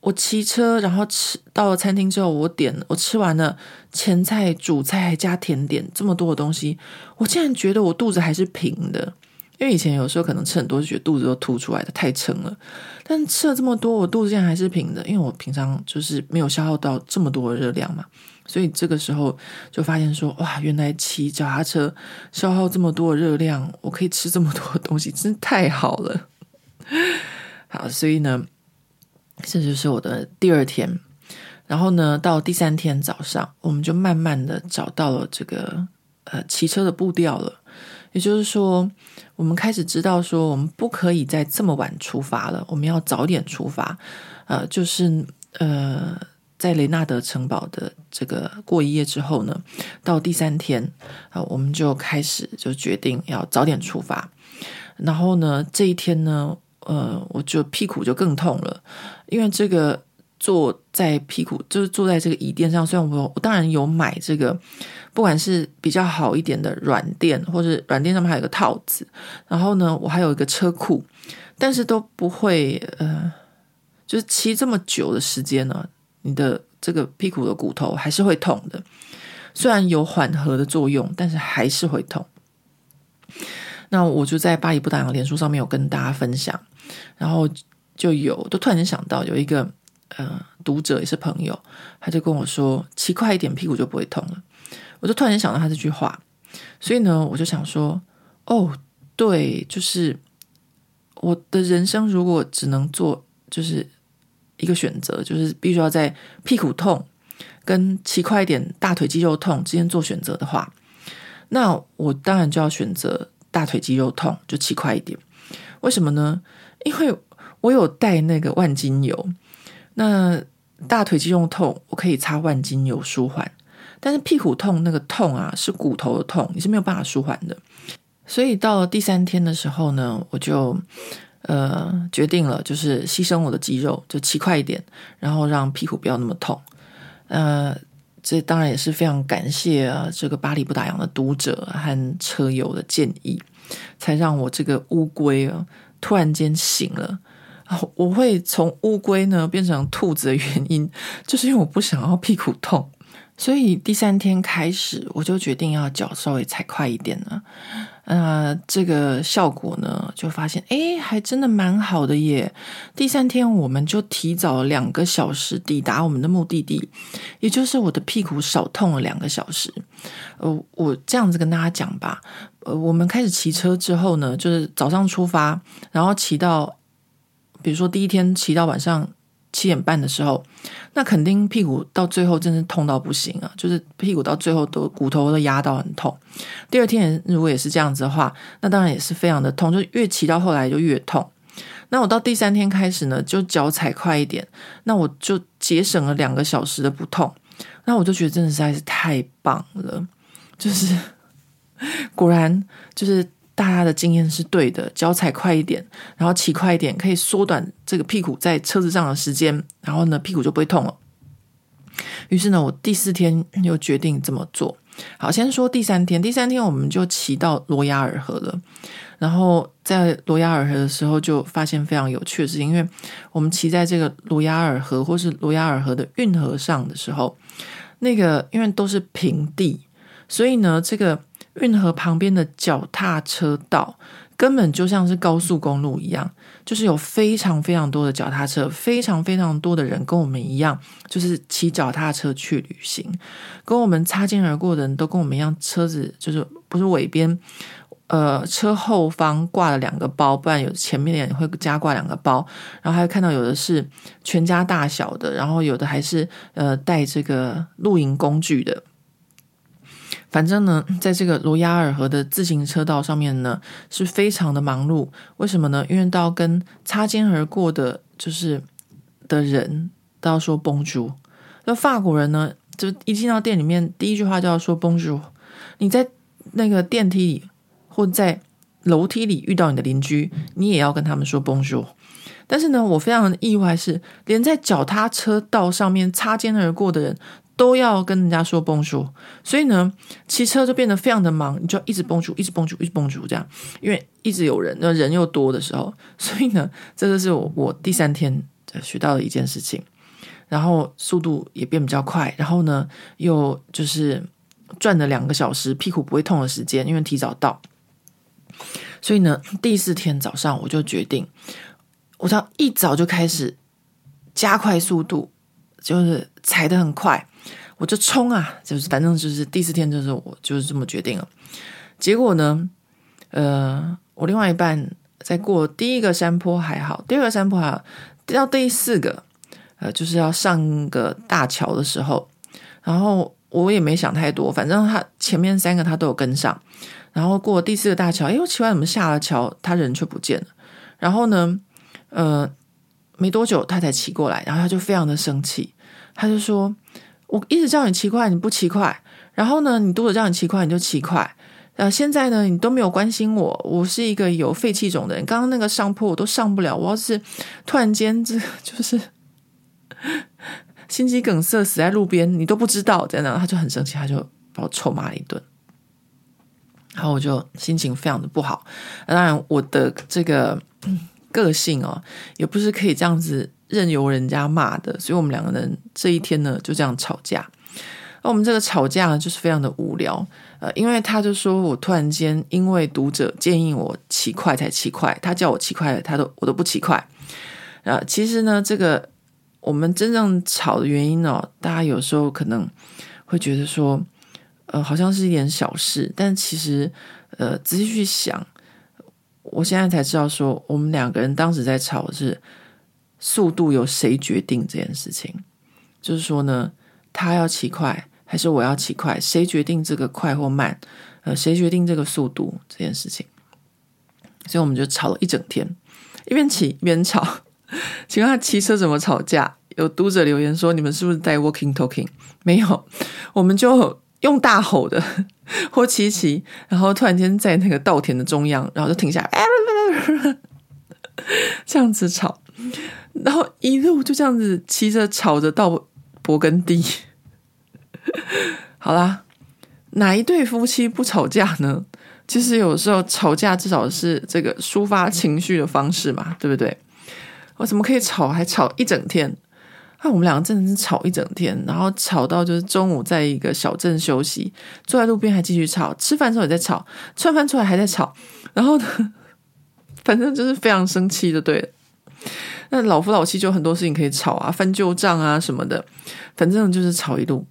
我骑车，然后吃到了餐厅之后，我点我吃完了前菜、主菜加甜点，这么多的东西，我竟然觉得我肚子还是平的。因为以前有时候可能吃很多，就觉得肚子都凸出来的，太撑了。但吃了这么多，我肚子现在还是平的，因为我平常就是没有消耗到这么多的热量嘛。所以这个时候就发现说，哇，原来骑脚踏车消耗这么多热量，我可以吃这么多东西，真的太好了。好，所以呢，这就是我的第二天。然后呢，到第三天早上，我们就慢慢的找到了这个呃骑车的步调了。也就是说，我们开始知道说，我们不可以再这么晚出发了，我们要早点出发。呃，就是呃，在雷纳德城堡的这个过一夜之后呢，到第三天啊，我们就开始就决定要早点出发。然后呢，这一天呢，呃，我就屁股就更痛了，因为这个。坐在屁股，就是坐在这个椅垫上。虽然我我当然有买这个，不管是比较好一点的软垫，或者软垫上面还有个套子。然后呢，我还有一个车库，但是都不会呃，就是骑这么久的时间呢，你的这个屁股的骨头还是会痛的。虽然有缓和的作用，但是还是会痛。那我就在巴黎不打烊脸书上面有跟大家分享，然后就有都突然间想到有一个。呃，读者也是朋友，他就跟我说：“骑快一点，屁股就不会痛了。”我就突然间想到他这句话，所以呢，我就想说：“哦，对，就是我的人生如果只能做就是一个选择，就是必须要在屁股痛跟骑快一点、大腿肌肉痛之间做选择的话，那我当然就要选择大腿肌肉痛，就骑快一点。为什么呢？因为我有带那个万金油。”那大腿肌肉痛，我可以擦万金油舒缓，但是屁股痛那个痛啊，是骨头的痛，你是没有办法舒缓的。所以到了第三天的时候呢，我就呃决定了，就是牺牲我的肌肉，就骑快一点，然后让屁股不要那么痛。呃，这当然也是非常感谢啊，这个巴黎不打烊的读者和车友的建议，才让我这个乌龟啊突然间醒了。我会从乌龟呢变成兔子的原因，就是因为我不想要屁股痛，所以第三天开始我就决定要脚稍微踩快一点了。呃，这个效果呢，就发现诶，还真的蛮好的耶。第三天我们就提早两个小时抵达我们的目的地，也就是我的屁股少痛了两个小时。呃，我这样子跟大家讲吧，呃，我们开始骑车之后呢，就是早上出发，然后骑到。比如说第一天骑到晚上七点半的时候，那肯定屁股到最后真是痛到不行啊！就是屁股到最后都骨头都压到很痛。第二天如果也是这样子的话，那当然也是非常的痛，就越骑到后来就越痛。那我到第三天开始呢，就脚踩快一点，那我就节省了两个小时的不痛。那我就觉得真的实在是太棒了，就是果然就是大家的经验是对的，脚踩快一点，然后骑快一点，可以缩短这个屁股在车子上的时间，然后呢，屁股就不会痛了。于是呢，我第四天又决定这么做。好，先说第三天，第三天我们就骑到罗亚尔河了。然后在罗亚尔河的时候，就发现非常有趣的事情，因为我们骑在这个罗亚尔河或是罗亚尔河的运河上的时候，那个因为都是平地，所以呢，这个运河旁边的脚踏车道根本就像是高速公路一样，就是有非常非常多的脚踏车，非常非常多的人跟我们一样，就是骑脚踏车去旅行，跟我们擦肩而过的人都跟我们一样，车子就是不是尾边。呃，车后方挂了两个包，不然有前面也会加挂两个包。然后还看到有的是全家大小的，然后有的还是呃带这个露营工具的。反正呢，在这个罗亚尔河的自行车道上面呢，是非常的忙碌。为什么呢？因为都要跟擦肩而过的，就是的人都要说 Bonjour。那法国人呢，就一进到店里面，第一句话就要说 Bonjour。你在那个电梯里。或在楼梯里遇到你的邻居，你也要跟他们说 Bonjour。但是呢，我非常的意外是，连在脚踏车道上面擦肩而过的人都要跟人家说 Bonjour。所以呢，骑车就变得非常的忙，你就一直 Bonjour，一直 Bonjour，一直 Bonjour 这样，因为一直有人，那人又多的时候，所以呢，这个是我我第三天学到的一件事情。然后速度也变比较快，然后呢，又就是赚了两个小时屁股不会痛的时间，因为提早到。所以呢，第四天早上我就决定，我要一早就开始加快速度，就是踩得很快，我就冲啊，就是反正就是第四天就是我就是这么决定了。结果呢，呃，我另外一半在过第一个山坡还好，第二个山坡还好，到第四个，呃，就是要上个大桥的时候，然后我也没想太多，反正他前面三个他都有跟上。然后过第四个大桥，哎，我奇怪，怎么下了桥，他人却不见了？然后呢，呃，没多久他才骑过来，然后他就非常的生气，他就说：“我一直叫你骑快，你不骑快。然后呢，你肚子叫你骑快，你就骑快。呃，现在呢，你都没有关心我，我是一个有肺气肿的人，刚刚那个上坡我都上不了，我要是突然间这就是 心肌梗塞死在路边，你都不知道，在那，他就很生气，他就把我臭骂了一顿。”然后我就心情非常的不好，当然我的这个 个性哦，也不是可以这样子任由人家骂的，所以我们两个人这一天呢就这样吵架。那我们这个吵架呢就是非常的无聊，呃，因为他就说我突然间因为读者建议我骑快才骑快，他叫我骑快，他都我都不骑快。呃，其实呢，这个我们真正吵的原因呢，大家有时候可能会觉得说。呃，好像是一点小事，但其实，呃，仔细去想，我现在才知道说，我们两个人当时在吵是速度由谁决定这件事情，就是说呢，他要骑快还是我要骑快，谁决定这个快或慢？呃，谁决定这个速度这件事情？所以我们就吵了一整天，一边骑一边吵。请问他骑车怎么吵架？有读者留言说，你们是不是在 walking talking？没有，我们就。用大吼的或骑骑，然后突然间在那个稻田的中央，然后就停下来，这样子吵，然后一路就这样子骑着吵着到勃艮第。好啦，哪一对夫妻不吵架呢？其实有时候吵架至少是这个抒发情绪的方式嘛，对不对？我怎么可以吵还吵一整天？那我们两个真的是吵一整天，然后吵到就是中午在一个小镇休息，坐在路边还继续吵，吃饭之后也在吵，吃完饭出来还在吵，然后呢，反正就是非常生气，就对了。那老夫老妻就很多事情可以吵啊，翻旧账啊什么的，反正就是吵一路。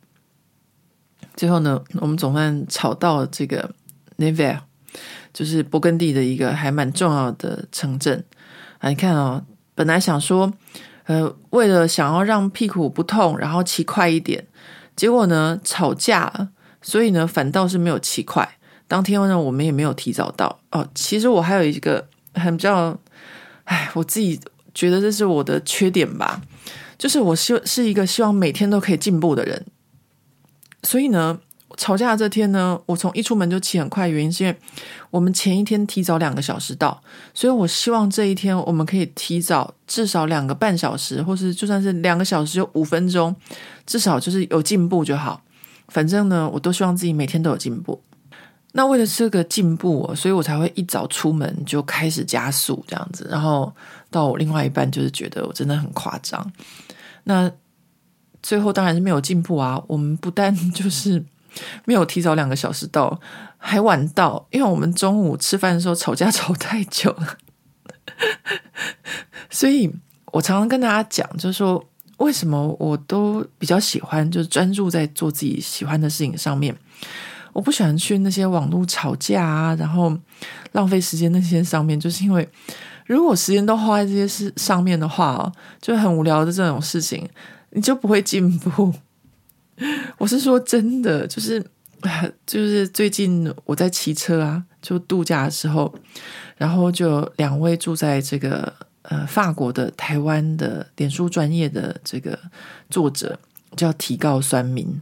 最后呢，我们总算吵到这个 n e v e r 就是勃艮第的一个还蛮重要的城镇啊。你看哦，本来想说。呃，为了想要让屁股不痛，然后骑快一点，结果呢吵架了，所以呢反倒是没有骑快。当天呢我们也没有提早到哦。其实我还有一个很比较哎，我自己觉得这是我的缺点吧，就是我希是一个希望每天都可以进步的人，所以呢。吵架这天呢，我从一出门就骑很快，原因是因为我们前一天提早两个小时到，所以我希望这一天我们可以提早至少两个半小时，或是就算是两个小时有五分钟，至少就是有进步就好。反正呢，我都希望自己每天都有进步。那为了这个进步，所以我才会一早出门就开始加速这样子，然后到我另外一半就是觉得我真的很夸张。那最后当然是没有进步啊，我们不但就是。没有提早两个小时到，还晚到，因为我们中午吃饭的时候吵架吵太久了，所以我常常跟大家讲，就是说为什么我都比较喜欢，就是专注在做自己喜欢的事情上面，我不喜欢去那些网络吵架啊，然后浪费时间那些上面，就是因为如果时间都花在这些事上面的话哦，就很无聊的这种事情，你就不会进步。我是说真的，就是 就是最近我在骑车啊，就度假的时候，然后就两位住在这个呃法国的台湾的脸书专业的这个作者叫提告酸民，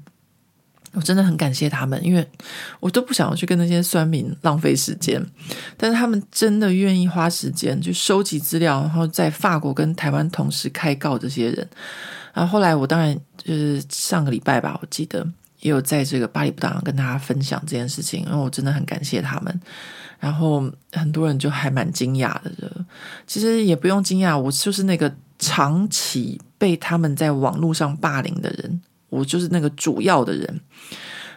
我真的很感谢他们，因为我都不想要去跟那些酸民浪费时间，但是他们真的愿意花时间去收集资料，然后在法国跟台湾同时开告这些人。然后后来我当然就是上个礼拜吧，我记得也有在这个巴黎不打烊跟大家分享这件事情，因为我真的很感谢他们。然后很多人就还蛮惊讶的，其实也不用惊讶，我就是那个长期被他们在网络上霸凌的人，我就是那个主要的人。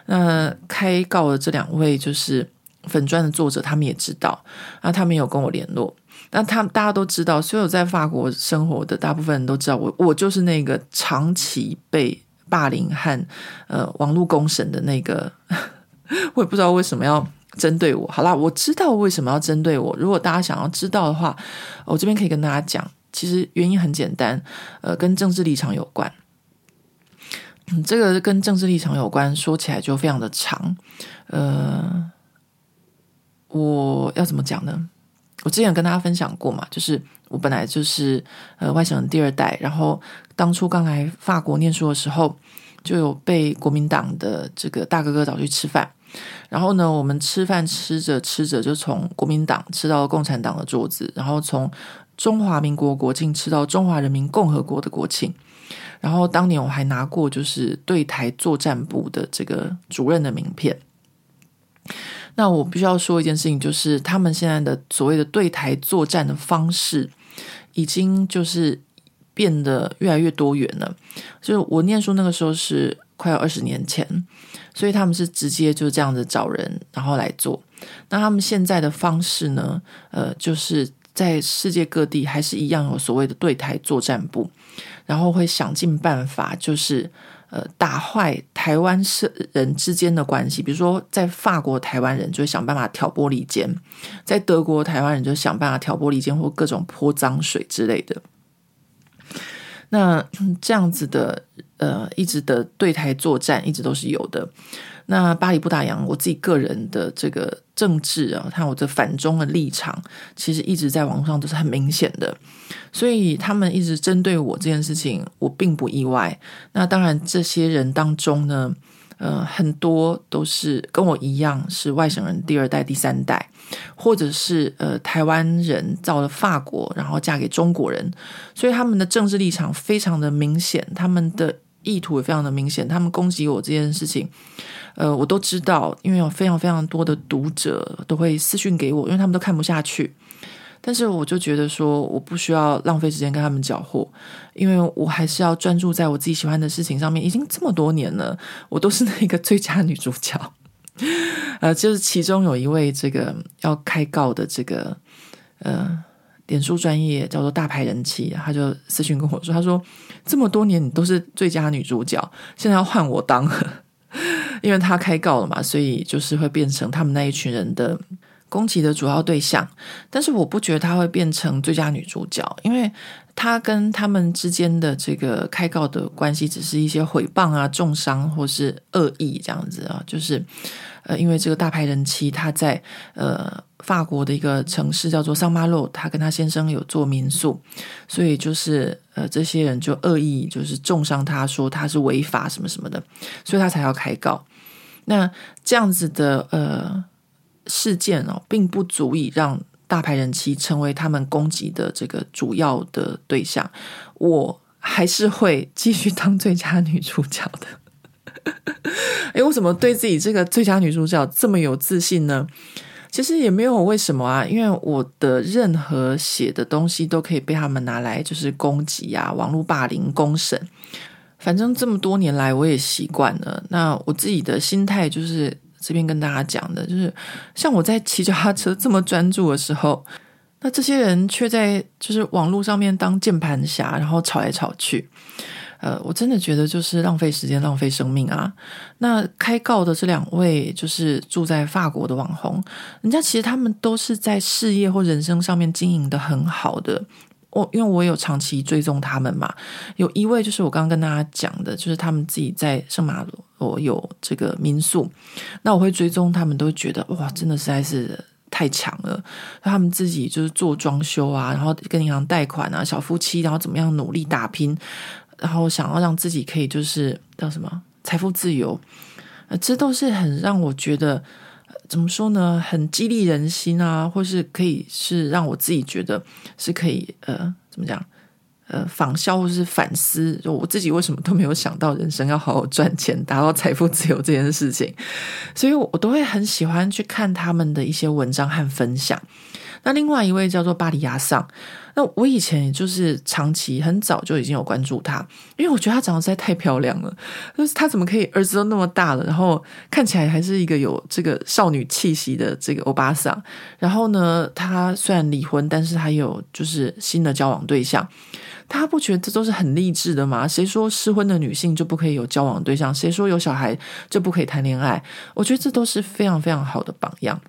那开告的这两位就是粉砖的作者，他们也知道，那他们有跟我联络。那他们大家都知道，所有在法国生活的大部分人都知道，我我就是那个长期被霸凌和呃网络公审的那个，我也不知道为什么要针对我。好啦，我知道为什么要针对我。如果大家想要知道的话，我这边可以跟大家讲，其实原因很简单，呃，跟政治立场有关。嗯，这个跟政治立场有关，说起来就非常的长。呃，我要怎么讲呢？我之前跟大家分享过嘛，就是我本来就是呃外省人第二代，然后当初刚来法国念书的时候，就有被国民党的这个大哥哥找去吃饭，然后呢，我们吃饭吃着吃着就从国民党吃到共产党的桌子，然后从中华民国国庆吃到中华人民共和国的国庆，然后当年我还拿过就是对台作战部的这个主任的名片。那我必须要说一件事情，就是他们现在的所谓的对台作战的方式，已经就是变得越来越多元了。就是我念书那个时候是快要二十年前，所以他们是直接就这样子找人，然后来做。那他们现在的方式呢，呃，就是在世界各地还是一样有所谓的对台作战部，然后会想尽办法，就是。呃，打坏台湾人之间的关系，比如说在法国，台湾人就会想办法挑拨离间；在德国，台湾人就想办法挑拨离间或各种泼脏水之类的。那这样子的呃，一直的对台作战一直都是有的。那巴黎不打烊，我自己个人的这个政治啊，看我的反中的立场，其实一直在网上都是很明显的。所以他们一直针对我这件事情，我并不意外。那当然，这些人当中呢，呃，很多都是跟我一样是外省人第二代、第三代，或者是呃台湾人到了法国，然后嫁给中国人，所以他们的政治立场非常的明显，他们的意图也非常的明显。他们攻击我这件事情，呃，我都知道，因为有非常非常多的读者都会私讯给我，因为他们都看不下去。但是我就觉得说，我不需要浪费时间跟他们搅和，因为我还是要专注在我自己喜欢的事情上面。已经这么多年了，我都是那个最佳女主角。呃，就是其中有一位这个要开告的这个呃，脸书专业叫做大牌人气，他就私讯跟我说，他说这么多年你都是最佳女主角，现在要换我当了，因为他开告了嘛，所以就是会变成他们那一群人的。攻击的主要对象，但是我不觉得她会变成最佳女主角，因为她跟他们之间的这个开告的关系，只是一些毁谤啊、重伤或是恶意这样子啊，就是呃，因为这个大牌人妻她在呃法国的一个城市叫做桑巴洛，她跟她先生有做民宿，所以就是呃，这些人就恶意就是中伤她，说她是违法什么什么的，所以她才要开告。那这样子的呃事件哦，并不足以让大牌人妻成为他们攻击的这个主要的对象。我还是会继续当最佳女主角的。哎，为什么对自己这个最佳女主角这么有自信呢？其实也没有为什么啊，因为我的任何写的东西都可以被他们拿来就是攻击啊，网络霸凌、公审。反正这么多年来，我也习惯了。那我自己的心态就是这边跟大家讲的，就是像我在骑脚踏车这么专注的时候，那这些人却在就是网络上面当键盘侠，然后吵来吵去。呃，我真的觉得就是浪费时间、浪费生命啊！那开告的这两位就是住在法国的网红，人家其实他们都是在事业或人生上面经营的很好的。我因为我有长期追踪他们嘛，有一位就是我刚刚跟大家讲的，就是他们自己在圣马罗有这个民宿，那我会追踪他们，都觉得哇，真的实在是太强了。他们自己就是做装修啊，然后跟银行贷款啊，小夫妻，然后怎么样努力打拼。然后想要让自己可以就是叫什么财富自由，呃，这都是很让我觉得怎么说呢，很激励人心啊，或是可以是让我自己觉得是可以呃怎么讲呃仿效或是反思，就我自己为什么都没有想到人生要好好赚钱，达到财富自由这件事情，所以我都会很喜欢去看他们的一些文章和分享。那另外一位叫做巴黎亚桑。那我以前也就是长期很早就已经有关注她，因为我觉得她长得实在太漂亮了。就是她怎么可以儿子都那么大了，然后看起来还是一个有这个少女气息的这个欧巴桑。然后呢，她虽然离婚，但是她有就是新的交往对象。她不觉得这都是很励志的吗？谁说失婚的女性就不可以有交往对象？谁说有小孩就不可以谈恋爱？我觉得这都是非常非常好的榜样。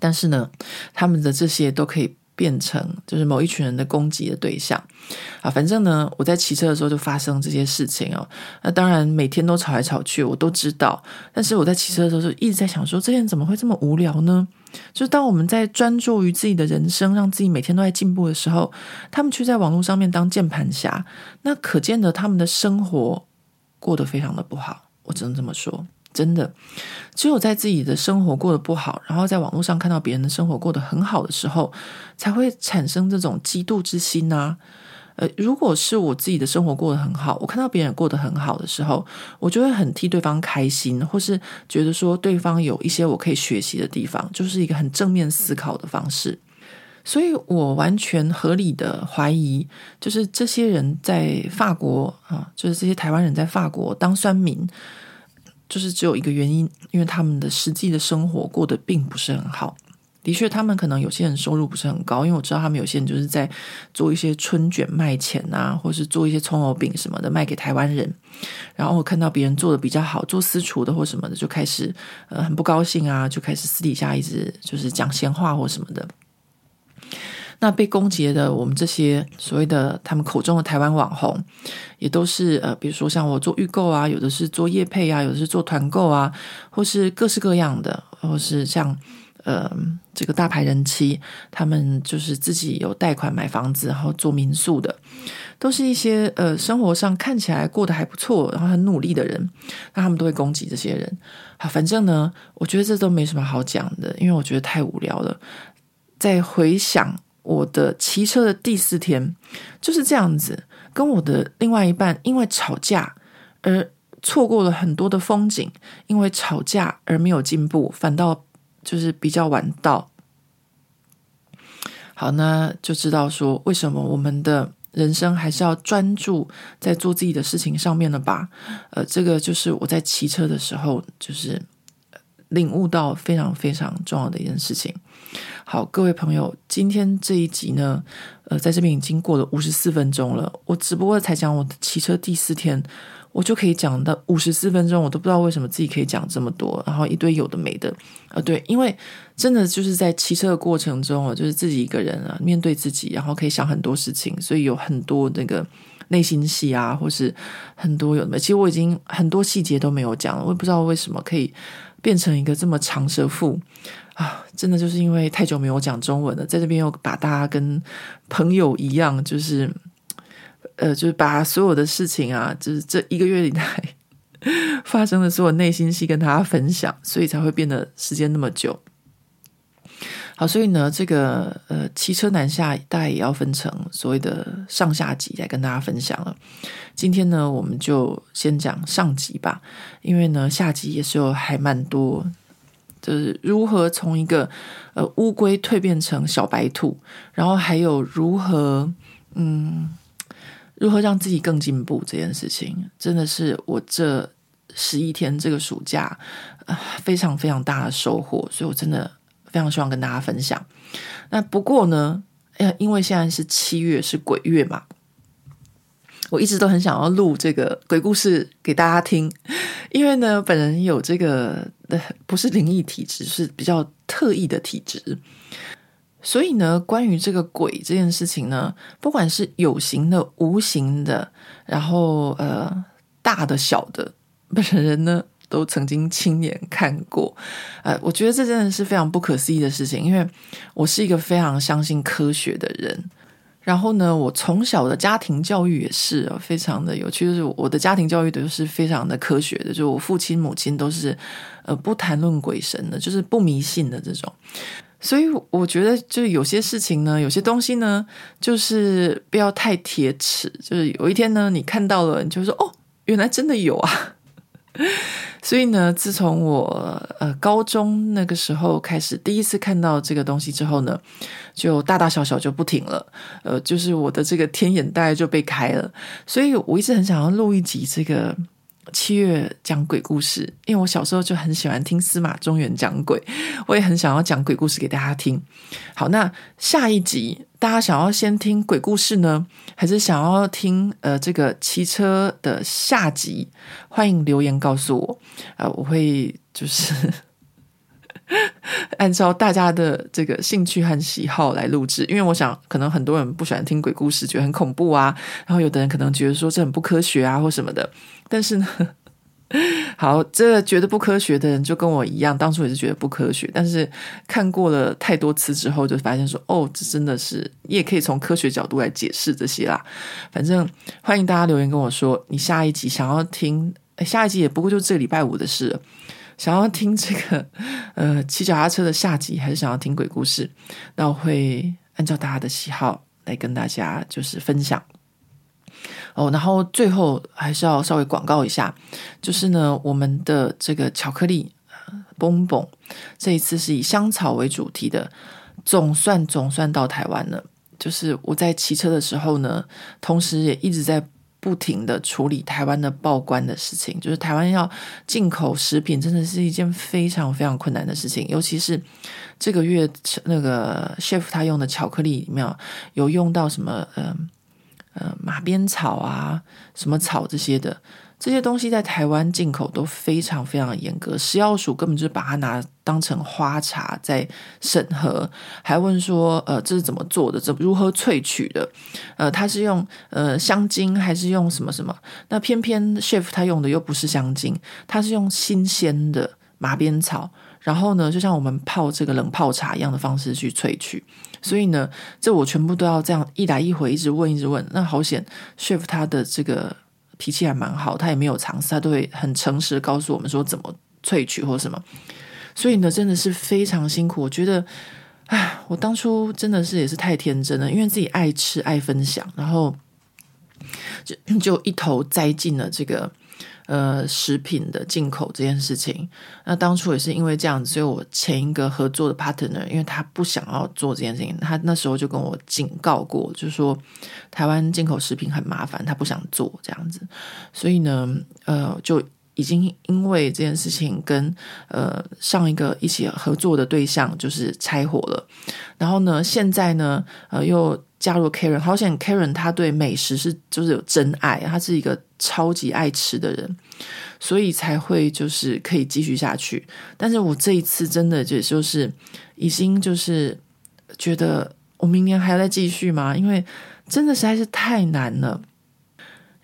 但是呢，他们的这些都可以。变成就是某一群人的攻击的对象啊！反正呢，我在骑车的时候就发生这些事情哦。那当然每天都吵来吵去，我都知道。但是我在骑车的时候就一直在想说，这些人怎么会这么无聊呢？就是当我们在专注于自己的人生，让自己每天都在进步的时候，他们却在网络上面当键盘侠。那可见的他们的生活过得非常的不好，我只能这么说。真的，只有在自己的生活过得不好，然后在网络上看到别人的生活过得很好的时候，才会产生这种嫉妒之心、啊。呃，如果是我自己的生活过得很好，我看到别人过得很好的时候，我就会很替对方开心，或是觉得说对方有一些我可以学习的地方，就是一个很正面思考的方式。所以我完全合理的怀疑，就是这些人在法国啊，就是这些台湾人在法国当酸民。就是只有一个原因，因为他们的实际的生活过得并不是很好。的确，他们可能有些人收入不是很高，因为我知道他们有些人就是在做一些春卷卖钱啊，或是做一些葱油饼什么的卖给台湾人。然后我看到别人做的比较好，做私厨的或什么的，就开始呃很不高兴啊，就开始私底下一直就是讲闲话或什么的。那被攻击的我们这些所谓的他们口中的台湾网红，也都是呃，比如说像我做预购啊，有的是做业配啊，有的是做团购啊，或是各式各样的，或是像呃这个大牌人妻，他们就是自己有贷款买房子，然后做民宿的，都是一些呃生活上看起来过得还不错，然后很努力的人，那他们都会攻击这些人。好，反正呢，我觉得这都没什么好讲的，因为我觉得太无聊了。再回想。我的骑车的第四天就是这样子，跟我的另外一半因为吵架而错过了很多的风景，因为吵架而没有进步，反倒就是比较晚到。好，那就知道说为什么我们的人生还是要专注在做自己的事情上面了吧？呃，这个就是我在骑车的时候就是领悟到非常非常重要的一件事情。好，各位朋友，今天这一集呢，呃，在这边已经过了五十四分钟了。我只不过才讲我的骑车第四天，我就可以讲到五十四分钟，我都不知道为什么自己可以讲这么多，然后一堆有的没的。呃，对，因为真的就是在骑车的过程中，我就是自己一个人啊，面对自己，然后可以想很多事情，所以有很多那个内心戏啊，或是很多有的没。其实我已经很多细节都没有讲了，我也不知道为什么可以。变成一个这么长舌妇啊！真的就是因为太久没有讲中文了，在这边又把大家跟朋友一样，就是呃，就是把所有的事情啊，就是这一个月以来发生的所有内心戏跟大家分享，所以才会变得时间那么久。好，所以呢，这个呃，骑车南下大概也要分成所谓的上下集来跟大家分享了。今天呢，我们就先讲上集吧，因为呢，下集也是有还蛮多，就是如何从一个呃乌龟蜕变成小白兔，然后还有如何嗯，如何让自己更进步这件事情，真的是我这十一天这个暑假呃非常非常大的收获，所以我真的。非常希望跟大家分享。那不过呢，哎因为现在是七月，是鬼月嘛，我一直都很想要录这个鬼故事给大家听。因为呢，本人有这个不是灵异体质，是比较特异的体质。所以呢，关于这个鬼这件事情呢，不管是有形的、无形的，然后呃大的、小的，本人呢。都曾经亲眼看过，呃，我觉得这真的是非常不可思议的事情，因为我是一个非常相信科学的人。然后呢，我从小的家庭教育也是非常的有趣，就是我的家庭教育都是非常的科学的，就我父亲母亲都是呃不谈论鬼神的，就是不迷信的这种。所以我觉得，就是有些事情呢，有些东西呢，就是不要太铁齿。就是有一天呢，你看到了，你就说哦，原来真的有啊。所以呢，自从我呃高中那个时候开始第一次看到这个东西之后呢，就大大小小就不停了，呃，就是我的这个天眼袋就被开了。所以我一直很想要录一集这个。七月讲鬼故事，因为我小时候就很喜欢听司马中原讲鬼，我也很想要讲鬼故事给大家听。好，那下一集大家想要先听鬼故事呢，还是想要听呃这个骑车的下集？欢迎留言告诉我，啊、呃，我会就是 按照大家的这个兴趣和喜好来录制，因为我想可能很多人不喜欢听鬼故事，觉得很恐怖啊，然后有的人可能觉得说这很不科学啊或什么的。但是呢，好，这觉得不科学的人就跟我一样，当初也是觉得不科学。但是看过了太多次之后，就发现说，哦，这真的是，你也可以从科学角度来解释这些啦。反正欢迎大家留言跟我说，你下一集想要听，下一集也不过就这个礼拜五的事，想要听这个呃骑脚踏车的下集，还是想要听鬼故事？那我会按照大家的喜好来跟大家就是分享。哦，然后最后还是要稍微广告一下，就是呢，我们的这个巧克力蹦蹦，这一次是以香草为主题的，总算总算到台湾了。就是我在骑车的时候呢，同时也一直在不停的处理台湾的报关的事情，就是台湾要进口食品，真的是一件非常非常困难的事情，尤其是这个月那个 chef 他用的巧克力里面有用到什么，嗯、呃。呃，马鞭草啊，什么草这些的，这些东西在台湾进口都非常非常严格，食药署根本就是把它拿当成花茶在审核，还问说，呃，这是怎么做的，怎如何萃取的？呃，它是用呃香精还是用什么什么？那偏偏 chef 他用的又不是香精，他是用新鲜的马鞭草，然后呢，就像我们泡这个冷泡茶一样的方式去萃取。所以呢，这我全部都要这样一来一回，一直问，一直问。那好险，chef 他的这个脾气还蛮好，他也没有尝试，他都会很诚实告诉我们说怎么萃取或什么。所以呢，真的是非常辛苦。我觉得，唉，我当初真的是也是太天真了，因为自己爱吃爱分享，然后就就一头栽进了这个。呃，食品的进口这件事情，那当初也是因为这样子，所以我前一个合作的 partner，因为他不想要做这件事情，他那时候就跟我警告过，就说台湾进口食品很麻烦，他不想做这样子，所以呢，呃，就已经因为这件事情跟呃上一个一起合作的对象就是拆伙了，然后呢，现在呢，呃，又。加入 Karen，好险 Karen 他对美食是就是有真爱，他是一个超级爱吃的人，所以才会就是可以继续下去。但是我这一次真的就就是已经就是觉得我明年还要再继续吗？因为真的实在是太难了。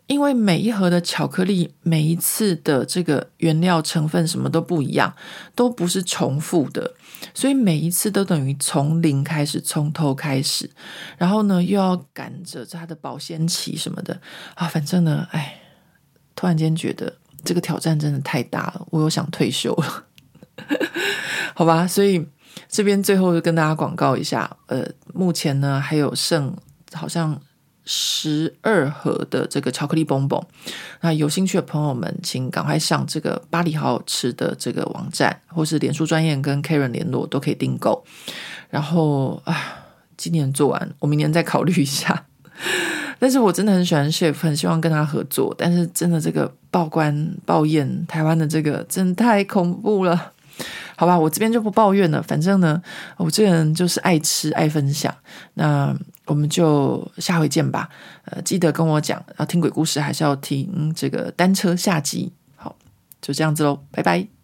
因为每一盒的巧克力，每一次的这个原料成分什么都不一样，都不是重复的，所以每一次都等于从零开始，从头开始。然后呢，又要赶着它的保鲜期什么的啊，反正呢，哎，突然间觉得这个挑战真的太大了，我又想退休了，好吧？所以这边最后就跟大家广告一下，呃，目前呢还有剩好像。十二盒的这个巧克力蹦蹦，那有兴趣的朋友们，请赶快上这个巴黎好好吃的这个网站，或是脸书专业跟 Karen 联络，都可以订购。然后啊，今年做完，我明年再考虑一下。但是我真的很喜欢 Chef，很希望跟他合作。但是真的这个报关报验台湾的这个真的太恐怖了。好吧，我这边就不抱怨了。反正呢，我这个人就是爱吃爱分享。那我们就下回见吧。呃，记得跟我讲，要听鬼故事还是要听这个单车下集？好，就这样子喽，拜拜。